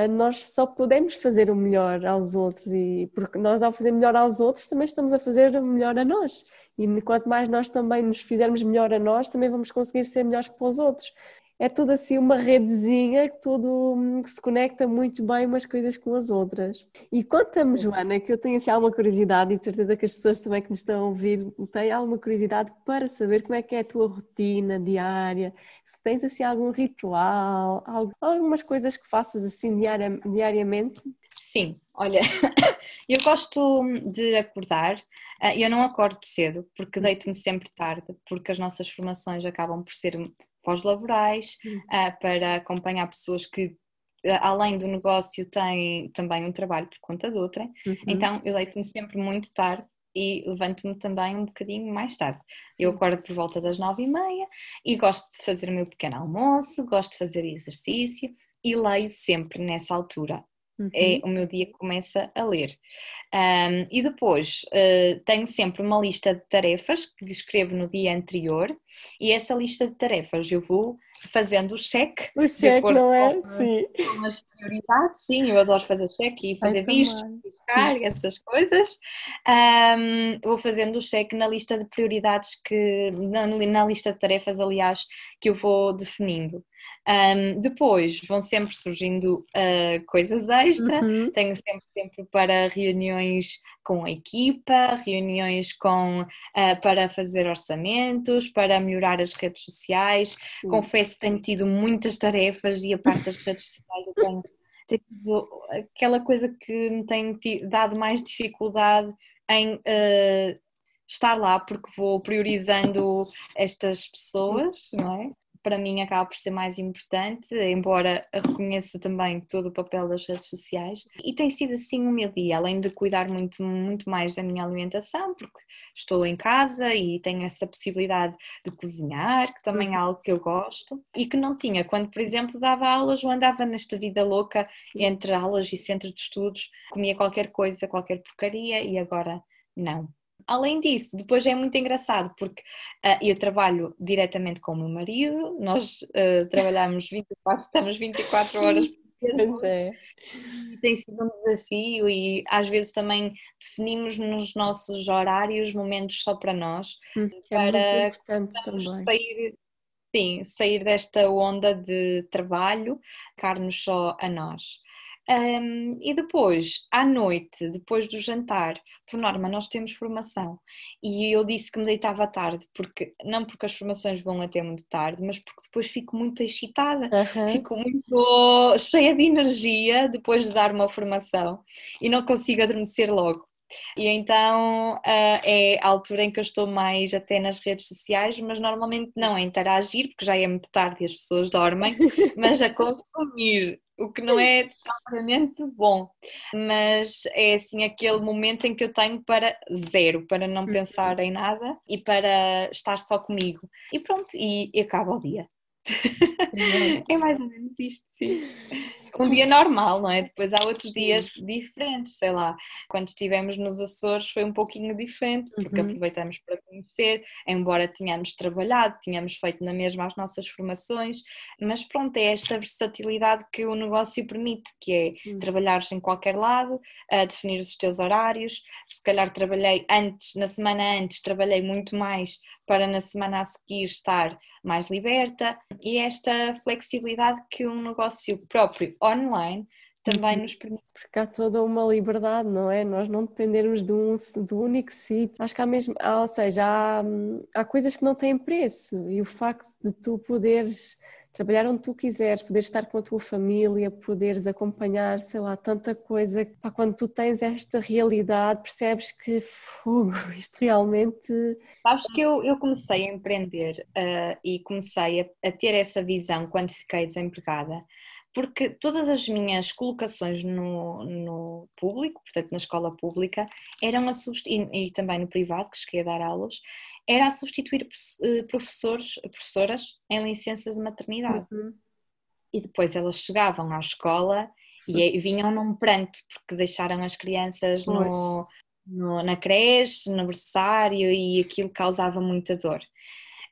nós só podemos fazer o melhor aos outros e porque nós ao fazer melhor aos outros também estamos a fazer o melhor a nós. E quanto mais nós também nos fizermos melhor a nós também vamos conseguir ser melhores para os outros é tudo assim uma redezinha tudo hum, que se conecta muito bem umas coisas com as outras. E conta-me, Joana, que eu tenho assim alguma curiosidade e de certeza que as pessoas também que nos estão a ouvir têm alguma curiosidade para saber como é que é a tua rotina diária, se tens assim algum ritual, algumas coisas que faças assim diaria, diariamente. Sim, olha, *laughs* eu gosto de acordar, eh, eu não acordo cedo porque deito-me sempre tarde, porque as nossas formações acabam por ser pós-laborais, uh, para acompanhar pessoas que ah, além do negócio têm também um trabalho por conta de outra, uhum. então eu deito-me sempre muito tarde e levanto-me também um bocadinho mais tarde. Sim. Eu acordo por volta das nove e meia e gosto de fazer o meu pequeno almoço, gosto de fazer exercício e leio sempre nessa altura. É uhum. É, o meu dia começa a ler. Um, e depois uh, tenho sempre uma lista de tarefas que escrevo no dia anterior, e essa lista de tarefas eu vou fazendo o cheque. O cheque, não é? Sim. Com as prioridades, sim, eu adoro fazer cheque e fazer vistos, buscar essas coisas. Um, vou fazendo o cheque na lista de prioridades que, na, na, lista de tarefas, aliás, que eu vou definindo. Um, depois vão sempre surgindo uh, coisas extra, uhum. tenho sempre tempo para reuniões com a equipa, reuniões com, uh, para fazer orçamentos, para melhorar as redes sociais. Sim. Confesso que tenho tido muitas tarefas e a parte das redes sociais eu tenho, tenho tido aquela coisa que me tem dado mais dificuldade em uh, estar lá porque vou priorizando estas pessoas, não é? Para mim acaba por ser mais importante, embora reconheça também todo o papel das redes sociais. E tem sido assim o meu dia, além de cuidar muito, muito mais da minha alimentação, porque estou em casa e tenho essa possibilidade de cozinhar, que também é algo que eu gosto, e que não tinha. Quando, por exemplo, dava aulas ou andava nesta vida louca entre aulas e centro de estudos, comia qualquer coisa, qualquer porcaria, e agora não Além disso, depois é muito engraçado porque uh, eu trabalho diretamente com o meu marido, nós uh, trabalhamos 24, estamos 24 horas Pois é. Tem sido um desafio e às vezes também definimos nos nossos horários momentos só para nós. Hum, é para também. Sair, sim, sair desta onda de trabalho, ficar-nos só a nós. Um, e depois, à noite, depois do jantar, por norma, nós temos formação. E eu disse que me deitava tarde, porque não porque as formações vão até muito tarde, mas porque depois fico muito excitada, uhum. fico muito cheia de energia depois de dar uma formação e não consigo adormecer logo. E então uh, é a altura em que eu estou mais até nas redes sociais, mas normalmente não a interagir, porque já é muito tarde e as pessoas dormem, *laughs* mas a consumir o que não é propriamente bom, mas é assim aquele momento em que eu tenho para zero, para não uhum. pensar em nada e para estar só comigo. E pronto, e, e acaba o dia. *laughs* é mais ou menos isto, sim um dia normal, não é? Depois há outros dias diferentes, sei lá. Quando estivemos nos Açores foi um pouquinho diferente, porque uhum. aproveitamos para conhecer, embora tenhamos trabalhado, tínhamos feito na mesma as nossas formações, mas pronto, é esta versatilidade que o negócio permite, que é Sim. trabalhares em qualquer lado, definir os teus horários. Se calhar trabalhei antes, na semana antes, trabalhei muito mais para na semana a seguir estar mais liberta e esta flexibilidade que um negócio próprio online também uhum. nos permite. Porque há toda uma liberdade, não é? Nós não dependermos de um do único sítio. Acho que há mesmo, ou seja, há, há coisas que não têm preço e o facto de tu poderes trabalhar onde tu quiseres, poderes estar com a tua família, poderes acompanhar, sei lá, tanta coisa. Pá, quando tu tens esta realidade, percebes que fogo, *laughs* isto realmente. Sabes que eu, eu comecei a empreender uh, e comecei a, a ter essa visão quando fiquei desempregada porque todas as minhas colocações no, no público, portanto na escola pública, eram a substituir, e, e também no privado, que cheguei a dar aulas, era a substituir eh, professores, professoras em licença de maternidade. Uhum. E depois elas chegavam à escola e vinham num pranto, porque deixaram as crianças no, no, na creche, no berçário, e aquilo causava muita dor.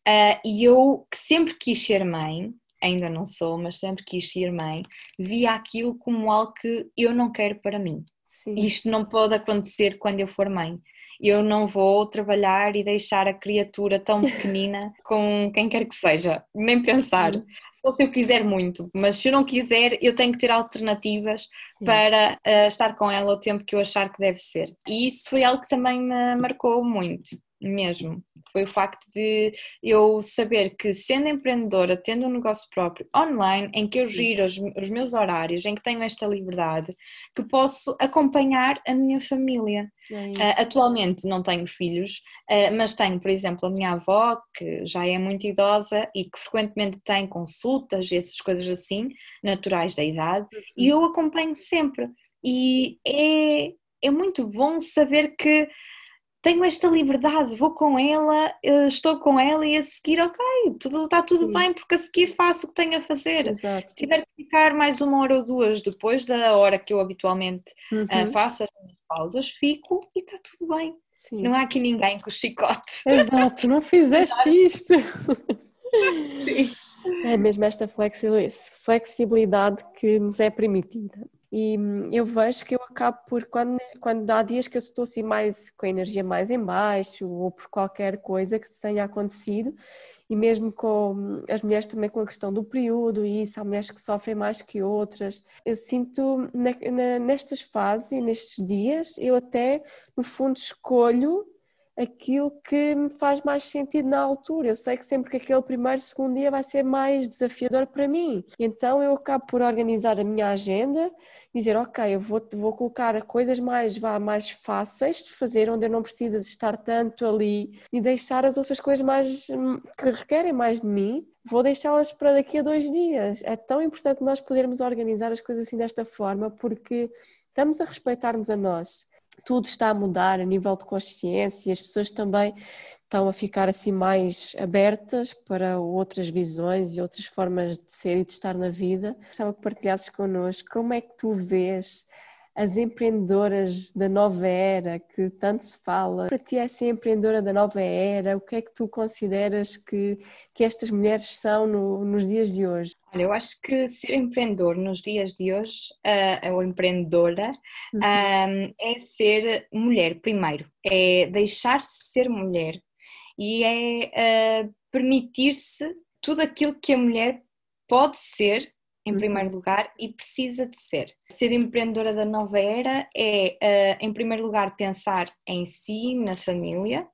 Uh, e eu, que sempre quis ser mãe, ainda não sou, mas sempre quis ser mãe, via aquilo como algo que eu não quero para mim. Sim. Isto não pode acontecer quando eu for mãe. Eu não vou trabalhar e deixar a criatura tão *laughs* pequenina com quem quer que seja, nem pensar. Sim. Só se eu quiser muito, mas se eu não quiser, eu tenho que ter alternativas Sim. para uh, estar com ela o tempo que eu achar que deve ser. E isso foi algo que também me marcou muito mesmo. Foi o facto de eu saber que, sendo empreendedora, tendo um negócio próprio online, em que eu giro os, os, meus horários, em que tenho esta liberdade, que posso acompanhar a minha família. É uh, atualmente não tenho filhos, uh, mas tenho, por exemplo, a minha avó, que já é muito idosa e que frequentemente tem consultas e essas coisas assim, naturais da idade, uhum. e eu acompanho sempre. E é, é muito bom saber que tenho esta liberdade, vou com ela, eh, estou com ela e a seguir, ok, tudo, está tudo Sim. bem, porque a seguir faço o que tenho a fazer. Exato. Se tiver que ficar mais uma hora ou duas depois da hora que eu habitualmente eh, uhum. uh, faço as minhas pausas, fico e está tudo bem. Sim. Não há aqui ninguém com o chicote. Exato, não fizeste *laughs* isto. Sim. É mesmo esta flexibilidade que nos é permitida. E hum, eu vejo que eu acabo por, quando, quando há dias que eu estou assim mais com a energia mais em baixo ou por qualquer coisa que tenha acontecido, e mesmo com hum, as mulheres também com a questão do período e isso, há mulheres que sofrem mais que outras. Eu sinto na, na, nestas fases e nestes dias, eu até no fundo escolho aquilo que me faz mais sentido na altura. Eu sei que sempre que aquele primeiro, segundo dia vai ser mais desafiador para mim. Então eu acabo por organizar a minha agenda, dizer, ok, eu vou, vou colocar coisas mais, vá, mais fáceis de fazer, onde eu não preciso de estar tanto ali e deixar as outras coisas mais que requerem mais de mim. Vou deixá-las para daqui a dois dias. É tão importante nós podermos organizar as coisas assim desta forma, porque estamos a respeitar-nos a nós tudo está a mudar a nível de consciência, as pessoas também estão a ficar assim mais abertas para outras visões e outras formas de ser e de estar na vida. Gostava que partilhasses connosco como é que tu vês as empreendedoras da nova era que tanto se fala. Para ti é ser empreendedora da nova era? O que é que tu consideras que, que estas mulheres são no, nos dias de hoje? Olha, eu acho que ser empreendedor nos dias de hoje, uh, ou empreendedora, uhum. um, é ser mulher primeiro, é deixar-se ser mulher e é uh, permitir-se tudo aquilo que a mulher pode ser em uhum. primeiro lugar e precisa de ser. Ser empreendedora da nova era é, uh, em primeiro lugar, pensar em si, na família,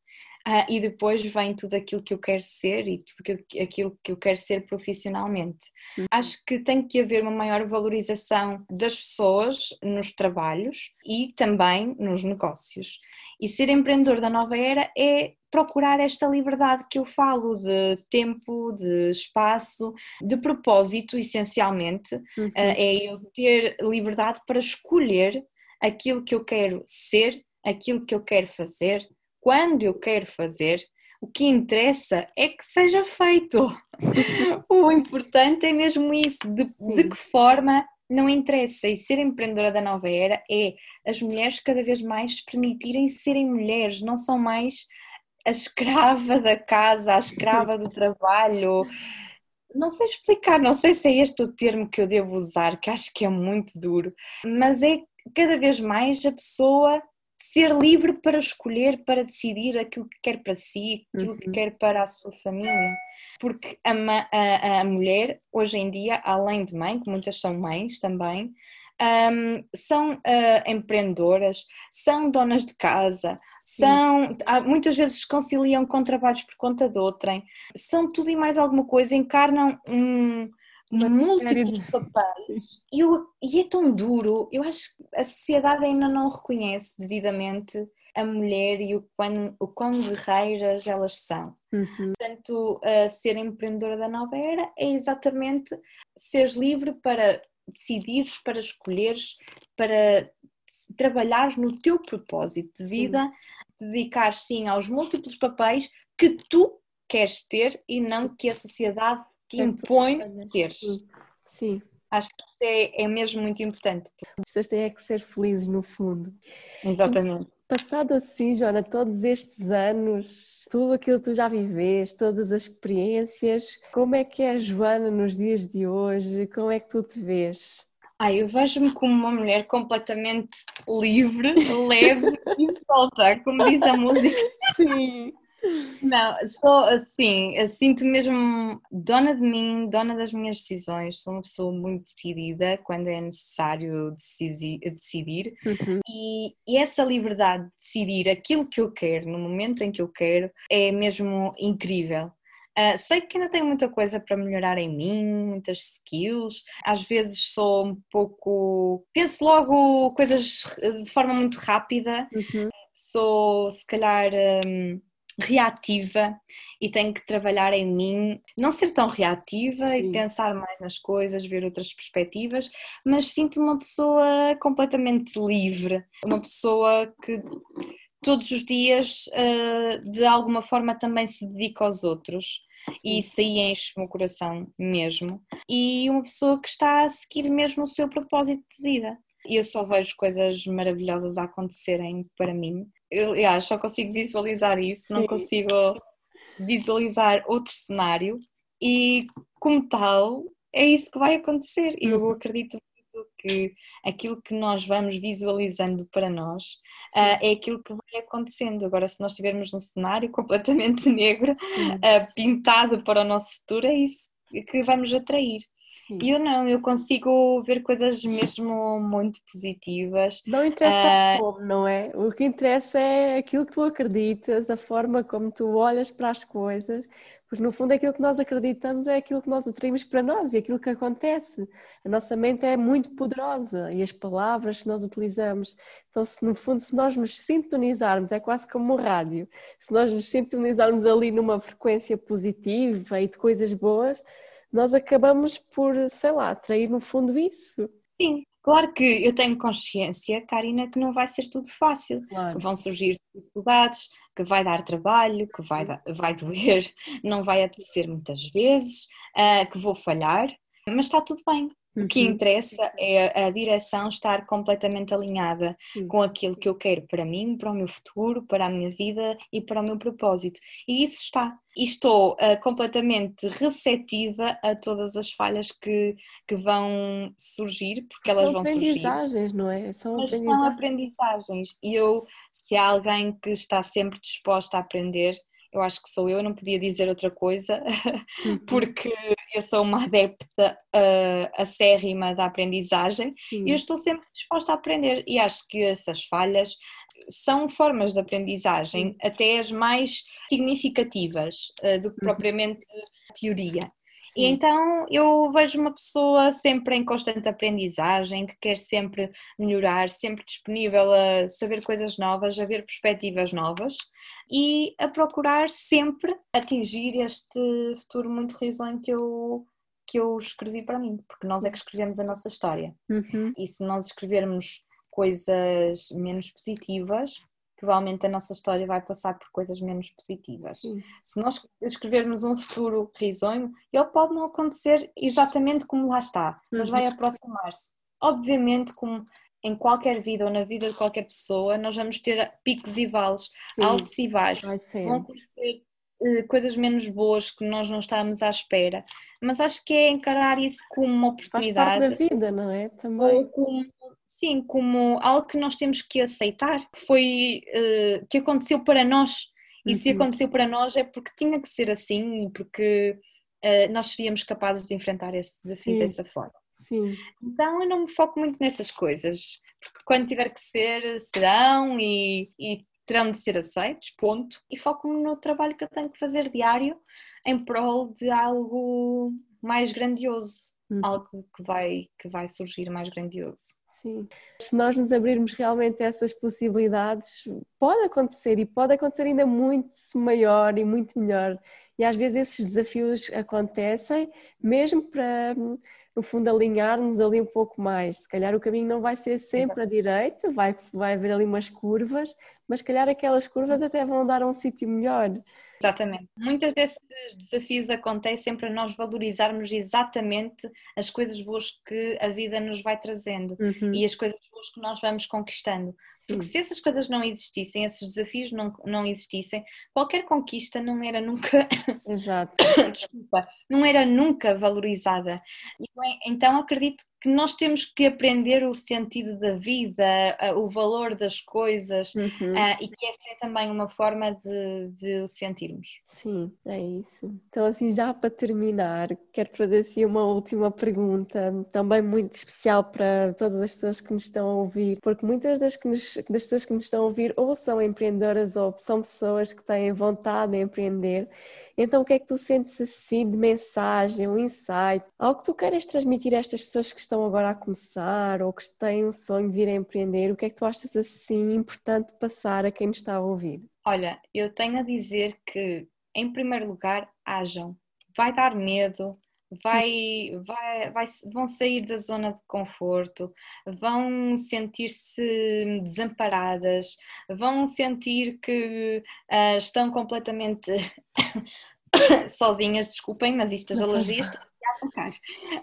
uh, e depois vem tudo aquilo que eu quero ser e tudo aquilo que eu quero ser profissionalmente. Uhum. Acho que tem que haver uma maior valorização das pessoas nos trabalhos e também nos negócios. E ser empreendedor da nova era é procurar esta liberdade que eu falo de tempo, de espaço, de propósito, essencialmente, uhum. Eh, é eu ter liberdade para escolher aquilo que eu quero ser, aquilo que eu quero fazer, quando eu quero fazer. O que interessa é que seja feito. *laughs* o importante é mesmo isso, de, de que forma não interessa. E ser empreendedora da nova era é as mulheres cada vez mais permitirem serem mulheres, não são mais a escrava da casa, a escrava do *laughs* trabalho. Não sei explicar, não sei se é este o termo que eu devo usar, que acho que é muito duro, mas é cada vez mais a pessoa ser livre para escolher, para decidir aquilo que quer para si, aquilo uhum. que quer para a sua família. Porque a, a, a mulher, hoje em dia, além de mãe, que muitas são mães também, um, são uh, empreendedoras, são donas de casa, são muitas vezes conciliam com trabalhos por conta de outrem, são tudo e mais alguma coisa, encarnam um, múltiplos de... papéis e, eu, e é tão duro, eu acho que a sociedade ainda não reconhece devidamente a mulher e o quão, o quão guerreiras elas são. Uhum. Portanto, uh, ser empreendedora da nova era é exatamente seres livre para decidires, para escolheres, para trabalhares no teu propósito de vida, dedicar sim aos múltiplos papéis que tu queres ter e não que a sociedade te impõe ter. Sim. Acho que isto é, é mesmo muito importante. As pessoas têm é que ser felizes no fundo. Exatamente. Passado assim, Joana, todos estes anos, tudo aquilo que tu já viveste, todas as experiências, como é que é a Joana nos dias de hoje? Como é que tu te vês? Ah, eu vejo-me como uma mulher completamente livre, leve *laughs* e solta, como diz a música. Sim. Não, sou assim, sinto mesmo dona de mim, dona das minhas decisões. Sou uma pessoa muito decidida quando é necessário decidir, uhum. e, e, essa liberdade de decidir aquilo que eu quero no momento em que eu quero é mesmo incrível. Uh, sei que ainda tenho muita coisa para melhorar em mim, muitas skills. Às vezes sou um pouco. Penso logo coisas de forma muito rápida. Uhum. Sou, se calhar. Um, reativa e tenho que trabalhar em mim, não ser tão reativa Sim. e pensar mais nas coisas, ver outras perspectivas, mas sinto uma pessoa completamente livre, uma pessoa que todos os dias uh, de alguma forma também se dedica aos outros. Sim. E isso aí enche o meu coração mesmo. E uma pessoa que está a seguir mesmo o seu propósito de vida. E eu só vejo coisas maravilhosas a acontecerem para mim eu yeah, só consigo visualizar isso, Sim. não consigo visualizar outro cenário e como tal é isso que vai acontecer e eu uhum. acredito muito que aquilo que nós vamos visualizando para nós uh, é aquilo que vai acontecendo. Agora, se nós tivermos um cenário *laughs* completamente negro, uh, pintado para o nosso futuro, é isso que vamos atrair. E eu não, eu consigo ver coisas mesmo muito positivas. Não interessa uh... como, não é? O que interessa é aquilo que tu acreditas, a forma como tu olhas para as coisas, porque no fundo aquilo que nós acreditamos é aquilo que nós atraímos para nós e aquilo que acontece. A nossa mente é muito poderosa e as palavras que nós utilizamos. Então, se no fundo, se nós nos sintonizarmos, é quase como um rádio, se nós nos sintonizarmos ali numa frequência positiva e de coisas boas nós acabamos por, sei lá, atrair no fundo isso. Sim, claro que eu tenho consciência, Karina, que não vai ser tudo fácil. Claro. Vão surgir dificuldades, que vai dar trabalho, que vai, vai doer, *laughs* não vai acontecer muitas vezes, uh, que vou falhar. mas está tudo bem. O que uhum. interessa é a direção estar completamente alinhada Sim. com aquilo que eu quero para mim, para o meu futuro, para a minha vida e para o meu propósito. E isso está. E estou uh, completamente receptiva a todas as falhas que, que vão surgir, porque elas vão surgir. São aprendizagens, não é? São Mas aprendizagens. são aprendizagens. E eu, se há alguém que está sempre disposta a aprender, eu acho que sou eu, não podia dizer outra coisa, uhum. *laughs* porque eu sou uma adepta uh, acérrima da aprendizagem e eu estou sempre disposta a aprender e acho que essas falhas são formas de aprendizagem, até as mais significativas uh, do que uhum. propriamente teoria. E então eu vejo uma pessoa sempre em constante aprendizagem, que quer sempre melhorar, sempre disponível a saber coisas novas, a ver perspectivas novas e a procurar sempre atingir este futuro muito risonho que eu que eu escrevi para mim, porque nós é que escrevemos a nossa história. Uhum. E se nós escrevermos coisas menos positivas, provavelmente a nossa história vai passar por coisas menos positivas. Sim. Se nós escrevermos um futuro risonho, ele pode não acontecer exatamente como lá está, mas vai uhum. aproximar-se. Obviamente, como em qualquer vida ou na vida de qualquer pessoa, nós vamos ter picos e vales, Sim. altos e baixos. Vão acontecer coisas menos boas que nós não estávamos à espera. Mas acho que é encarar isso como uma oportunidade. Faz parte da vida, não é? Também. Ou como sim, como algo que nós temos que aceitar, que foi uh, que aconteceu para nós. E uhum. se aconteceu para nós é porque tinha que ser assim, porque uh, nós seríamos capazes de enfrentar esse desafio sim. dessa forma. Sim. Então eu não me foco muito nessas coisas, porque quando tiver que ser, serão e, e terão de ser aceitos, ponto. E foco-me no trabalho que eu tenho que fazer diário em prol de algo mais grandioso uhum. algo que vai, que vai surgir mais grandioso. Sim. Se nós nos abrirmos realmente a essas possibilidades, pode acontecer e pode acontecer ainda muito maior e muito melhor. E às vezes esses desafios acontecem mesmo para, no fundo, alinhar-nos ali um pouco mais. Se calhar o caminho não vai ser sempre a direita, vai, vai haver ali umas curvas, mas se calhar aquelas curvas até vão dar a um sítio melhor. Exatamente. Muitos desses desafios acontecem para nós valorizarmos exatamente as coisas boas que a vida nos vai trazendo uhum. e as coisas boas que nós vamos conquistando. Sim. Porque se essas coisas não existissem, esses desafios não, não existissem, qualquer conquista não era nunca. Exato. *coughs* Desculpa, não era nunca valorizada. Então acredito que nós temos que aprender o sentido da vida, o valor das coisas uhum. e que essa é também uma forma de, de o sentirmos. Sim, é isso. Então, assim, já para terminar, quero fazer assim uma última pergunta, também muito especial para todas as pessoas que nos estão a ouvir, porque muitas das, que nos, das pessoas que nos estão a ouvir ou são empreendedoras ou são pessoas que têm vontade de empreender então, o que é que tu sentes assim de mensagem, um insight, algo que tu queiras transmitir a estas pessoas que estão agora a começar ou que têm um sonho de vir a empreender? O que é que tu achas assim importante passar a quem nos está a ouvir? Olha, eu tenho a dizer que, em primeiro lugar, hajam. Vai dar medo, vai, vai, vai, vão sair da zona de conforto, vão sentir-se desamparadas, vão sentir que uh, estão completamente *coughs* sozinhas, desculpem, mas estas alergias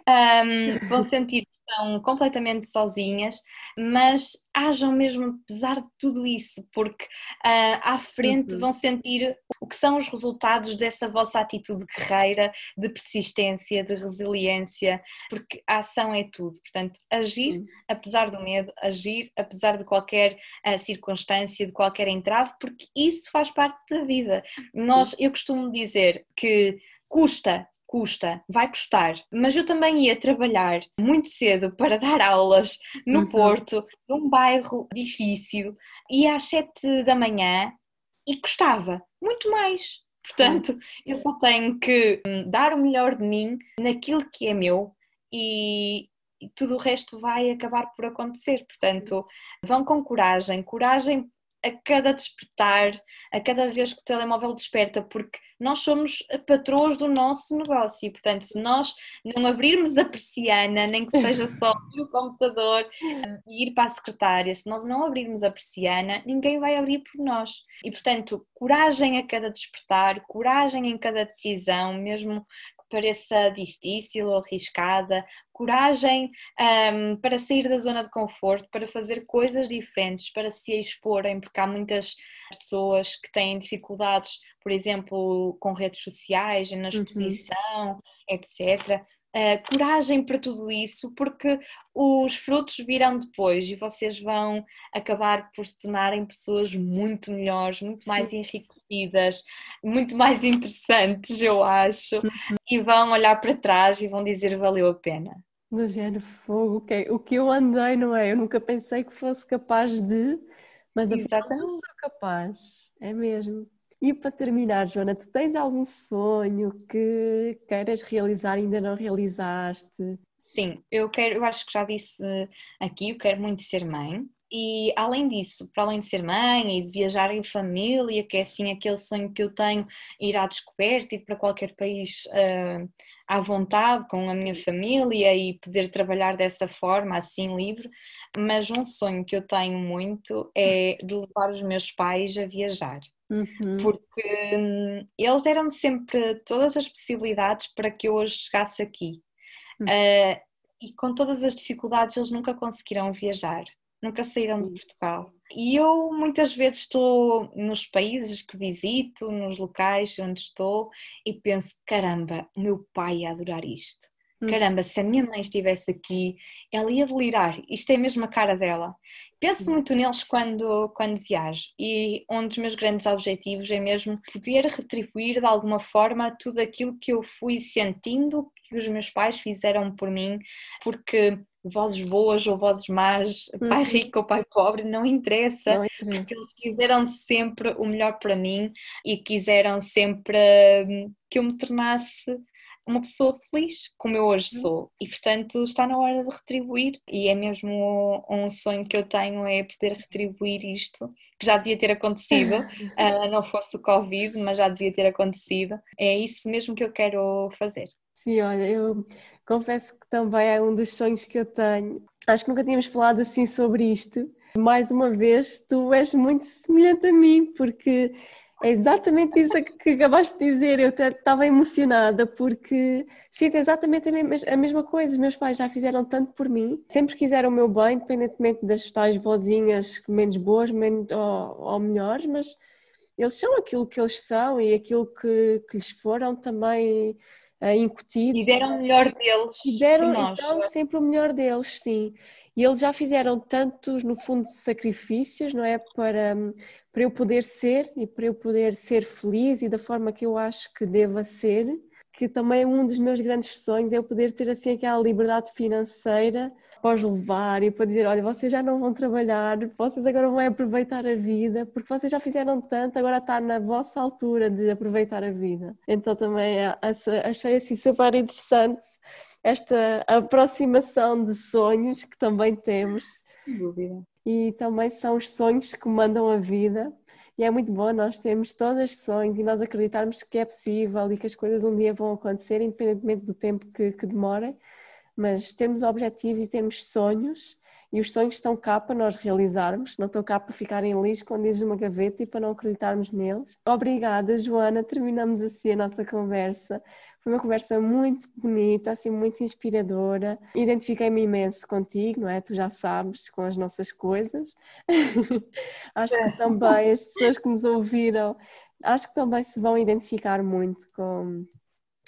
um, vão sentir estão completamente sozinhas, mas hajam mesmo apesar de tudo isso, porque uh, à frente uhum. vão sentir o que são os resultados dessa vossa atitude guerreira, de persistência, de resiliência, porque a ação é tudo. Portanto, agir uhum. apesar do medo, agir apesar de qualquer uh, circunstância, de qualquer entrave, porque isso faz parte da vida. Nós, eu costumo dizer que custa custa, vai custar, mas eu também ia trabalhar muito cedo para *laughs* dar aulas no uhum. Porto, num bairro difícil, ia às sete da manhã e custava muito mais. Portanto, eu só tenho que hum, dar o melhor de mim naquilo que é meu e, e tudo o resto vai acabar por acontecer. Portanto, vão com coragem, coragem a cada despertar, a cada vez que o telemóvel desperta, porque nós somos patroas do nosso negócio e, portanto, se nós não abrirmos a persiana, nem que seja só *laughs* no computador e ir para a secretária, se nós não abrirmos a persiana, ninguém vai abrir por nós. E, portanto, coragem a cada despertar, coragem em cada decisão, mesmo pareça difícil ou arriscada, coragem um, para sair da zona de conforto, para fazer coisas diferentes, para se exporem, porque há muitas pessoas que têm dificuldades, por exemplo, com redes sociais, na uhum. exposição, uhum. etc. Uh, coragem para tudo isso, porque os frutos virão depois e vocês vão acabar por se tornarem pessoas muito melhores, muito Sim. mais enriquecidas, muito mais interessantes, eu acho, uhum. e vão olhar para trás e vão dizer valeu a pena. Do género fogo, okay. o que eu andei, não é? Eu nunca pensei que fosse capaz de, mas afinal sou capaz, é mesmo. E para terminar, Joana, tu tens algum sonho que queiras realizar ainda não realizaste? Sim, eu quero, eu acho que já disse aqui, eu quero muito ser mãe. E além disso, para além de ser mãe e de viajar em família, que é assim aquele sonho que eu tenho, ir à descoberta, ir para qualquer país uh, à vontade com a minha família e poder trabalhar dessa forma, assim livre. Mas um sonho que eu tenho muito é de levar os meus pais a viajar. Uhum. Porque hum, eles deram-me sempre todas as possibilidades para que eu hoje chegasse aqui. Uhum. Uh, e com todas as dificuldades, eles nunca conseguiram viajar, nunca saíram de Portugal. E eu muitas vezes estou nos países que visito, nos locais onde estou, e penso: caramba, o meu pai ia adorar isto. Hum. Caramba, se a minha mãe estivesse aqui, ela ia delirar. Isto é mesmo a cara dela. Penso muito neles quando, quando viajo e um dos meus grandes objetivos é mesmo poder retribuir de alguma forma tudo aquilo que eu fui sentindo que os meus pais fizeram por mim, porque vozes boas ou vozes más, uhum. pai rico ou pai pobre, não interessa, não interessa, porque eles quiseram sempre o melhor para mim e quiseram sempre hum, que eu me tornasse uma pessoa feliz, como eu hoje uhum. sou, e portanto está na hora de retribuir, e é mesmo um sonho que eu tenho é poder retribuir isto, que já devia ter acontecido, *laughs* uh, não fosse o Covid, mas já devia ter acontecido, é isso mesmo que eu quero fazer. Sim, olha, eu confesso que também é um dos sonhos que eu tenho. Acho que nunca tínhamos falado assim sobre isto. Mais uma vez, tu és muito semelhante a mim, porque é exatamente isso que acabaste de dizer. Eu estava emocionada porque sinto exatamente a mesma coisa. Meus pais já fizeram tanto por mim, sempre quiseram o meu bem, independentemente das tais vozinhas menos boas menos, ou, ou melhores, mas eles são aquilo que eles são e aquilo que, que lhes foram também uh, incutidos. E deram o melhor deles. E deram então, sempre o melhor deles, sim. E eles já fizeram tantos, no fundo, sacrifícios, não é? Para, para eu poder ser e para eu poder ser feliz e da forma que eu acho que deva ser, que também é um dos meus grandes sonhos é eu poder ter assim aquela liberdade financeira para os levar e para dizer, olha, vocês já não vão trabalhar, vocês agora vão aproveitar a vida, porque vocês já fizeram tanto, agora está na vossa altura de aproveitar a vida. Então também é, achei assim super interessante esta aproximação de sonhos que também temos. Sem dúvida. E também são os sonhos que mandam a vida. E é muito bom nós termos todos sonhos e nós acreditarmos que é possível e que as coisas um dia vão acontecer, independentemente do tempo que, que demorem mas termos objetivos e termos sonhos e os sonhos estão cá para nós realizarmos, não estão cá para ficarem ali escondidos numa gaveta e para não acreditarmos neles. Obrigada, Joana. Terminamos assim a nossa conversa. Foi uma conversa muito bonita, assim, muito inspiradora. Identifiquei-me imenso contigo, não é? Tu já sabes, com as nossas coisas. *laughs* acho que também as pessoas que nos ouviram, acho que também se vão identificar muito com,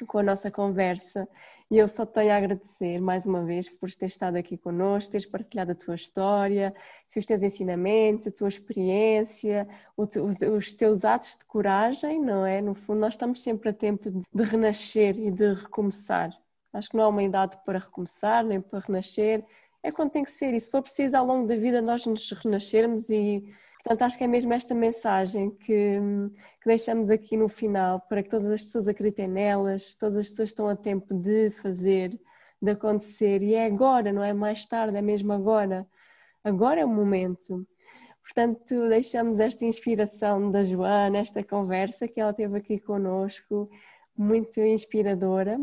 com a nossa conversa e eu só tenho a agradecer mais uma vez por teres estado aqui connosco, teres partilhado a tua história, os teus ensinamentos, a tua experiência, os teus atos de coragem, não é? No fundo, nós estamos sempre a tempo de renascer e de recomeçar. Acho que não há uma idade para recomeçar, nem para renascer. É quando tem que ser. E se for preciso, ao longo da vida, nós nos renascermos e Portanto, acho que é mesmo esta mensagem que, que, deixamos aqui no final para que todas as pessoas acreditem nelas, todas as pessoas estão a tempo de fazer, de acontecer e é agora, não é mais tarde, é mesmo agora. Agora é o momento. Portanto, deixamos esta inspiração da Joana, esta conversa que ela teve aqui conosco muito inspiradora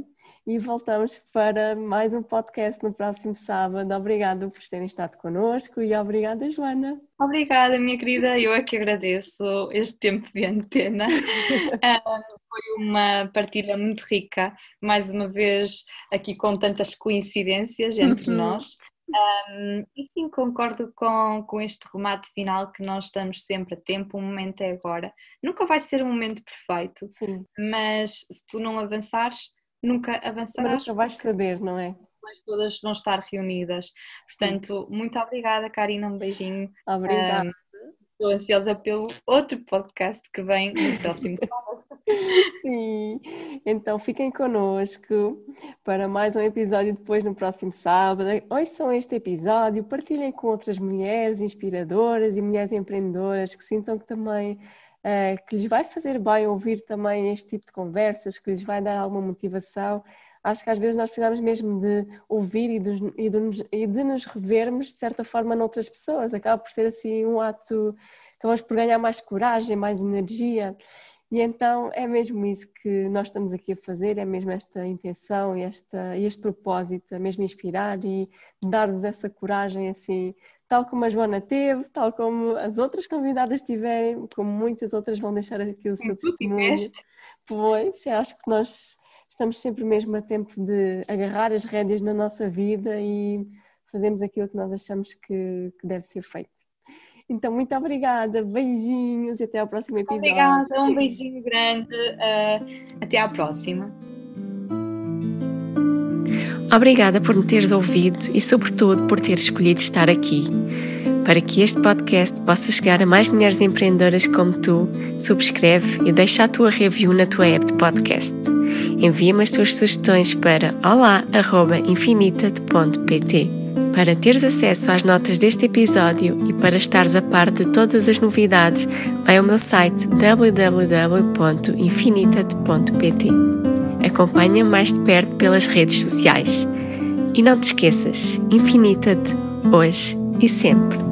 e voltamos para mais um podcast no próximo sábado. Obrigada por terem estado connosco e obrigada, Joana. Obrigada, minha querida. Eu é que agradeço este tempo de antena. *laughs* foi uma partilha muito rica, mais uma vez aqui com tantas coincidências entre uhum. nós. Um, e sim, concordo com, com este remate final que nós estamos sempre a tempo, o momento é agora. Nunca vai ser um momento perfeito, sim. mas se tu não avançares, nunca avançarás. Mas nunca vais saber, não é? Todas vão estar reunidas. Portanto, sim. muito obrigada, Karina, um beijinho. Obrigada. Um, estou ansiosa pelo outro podcast que vem no próximo sábado. *laughs* Sim, então fiquem connosco para mais um episódio depois no próximo sábado. Ouçam este episódio, partilhem com outras mulheres inspiradoras e mulheres empreendedoras que sintam que também uh, que lhes vai fazer bem ouvir também este tipo de conversas, que lhes vai dar alguma motivação. Acho que às vezes nós precisamos mesmo de ouvir e de, e de, e de nos revermos de certa forma noutras pessoas. Acaba por ser assim um ato, acabamos por ganhar mais coragem, mais energia. E então é mesmo isso que nós estamos aqui a fazer, é mesmo esta intenção e esta, este propósito, é mesmo inspirar e dar-vos essa coragem assim, tal como a Joana teve, tal como as outras convidadas tiverem, como muitas outras vão deixar aqui o seu testemunho. Pois, acho que nós estamos sempre mesmo a tempo de agarrar as rédeas na nossa vida e fazemos aquilo que nós achamos que, que deve ser feito. Então, muito obrigada, beijinhos e até ao próximo episódio. Obrigada, um beijinho grande, uh, até à próxima. Obrigada por me teres ouvido e, sobretudo, por teres escolhido estar aqui. Para que este podcast possa chegar a mais mulheres empreendedoras como tu, subscreve e deixa a tua review na tua app de podcast. Envia-me as tuas sugestões para olá.infinita.pt. Para teres acesso às notas deste episódio e para estares a par de todas as novidades, vai ao meu site www.infinitat.pt. Acompanha mais de perto pelas redes sociais. E não te esqueças, Infinitat hoje e sempre.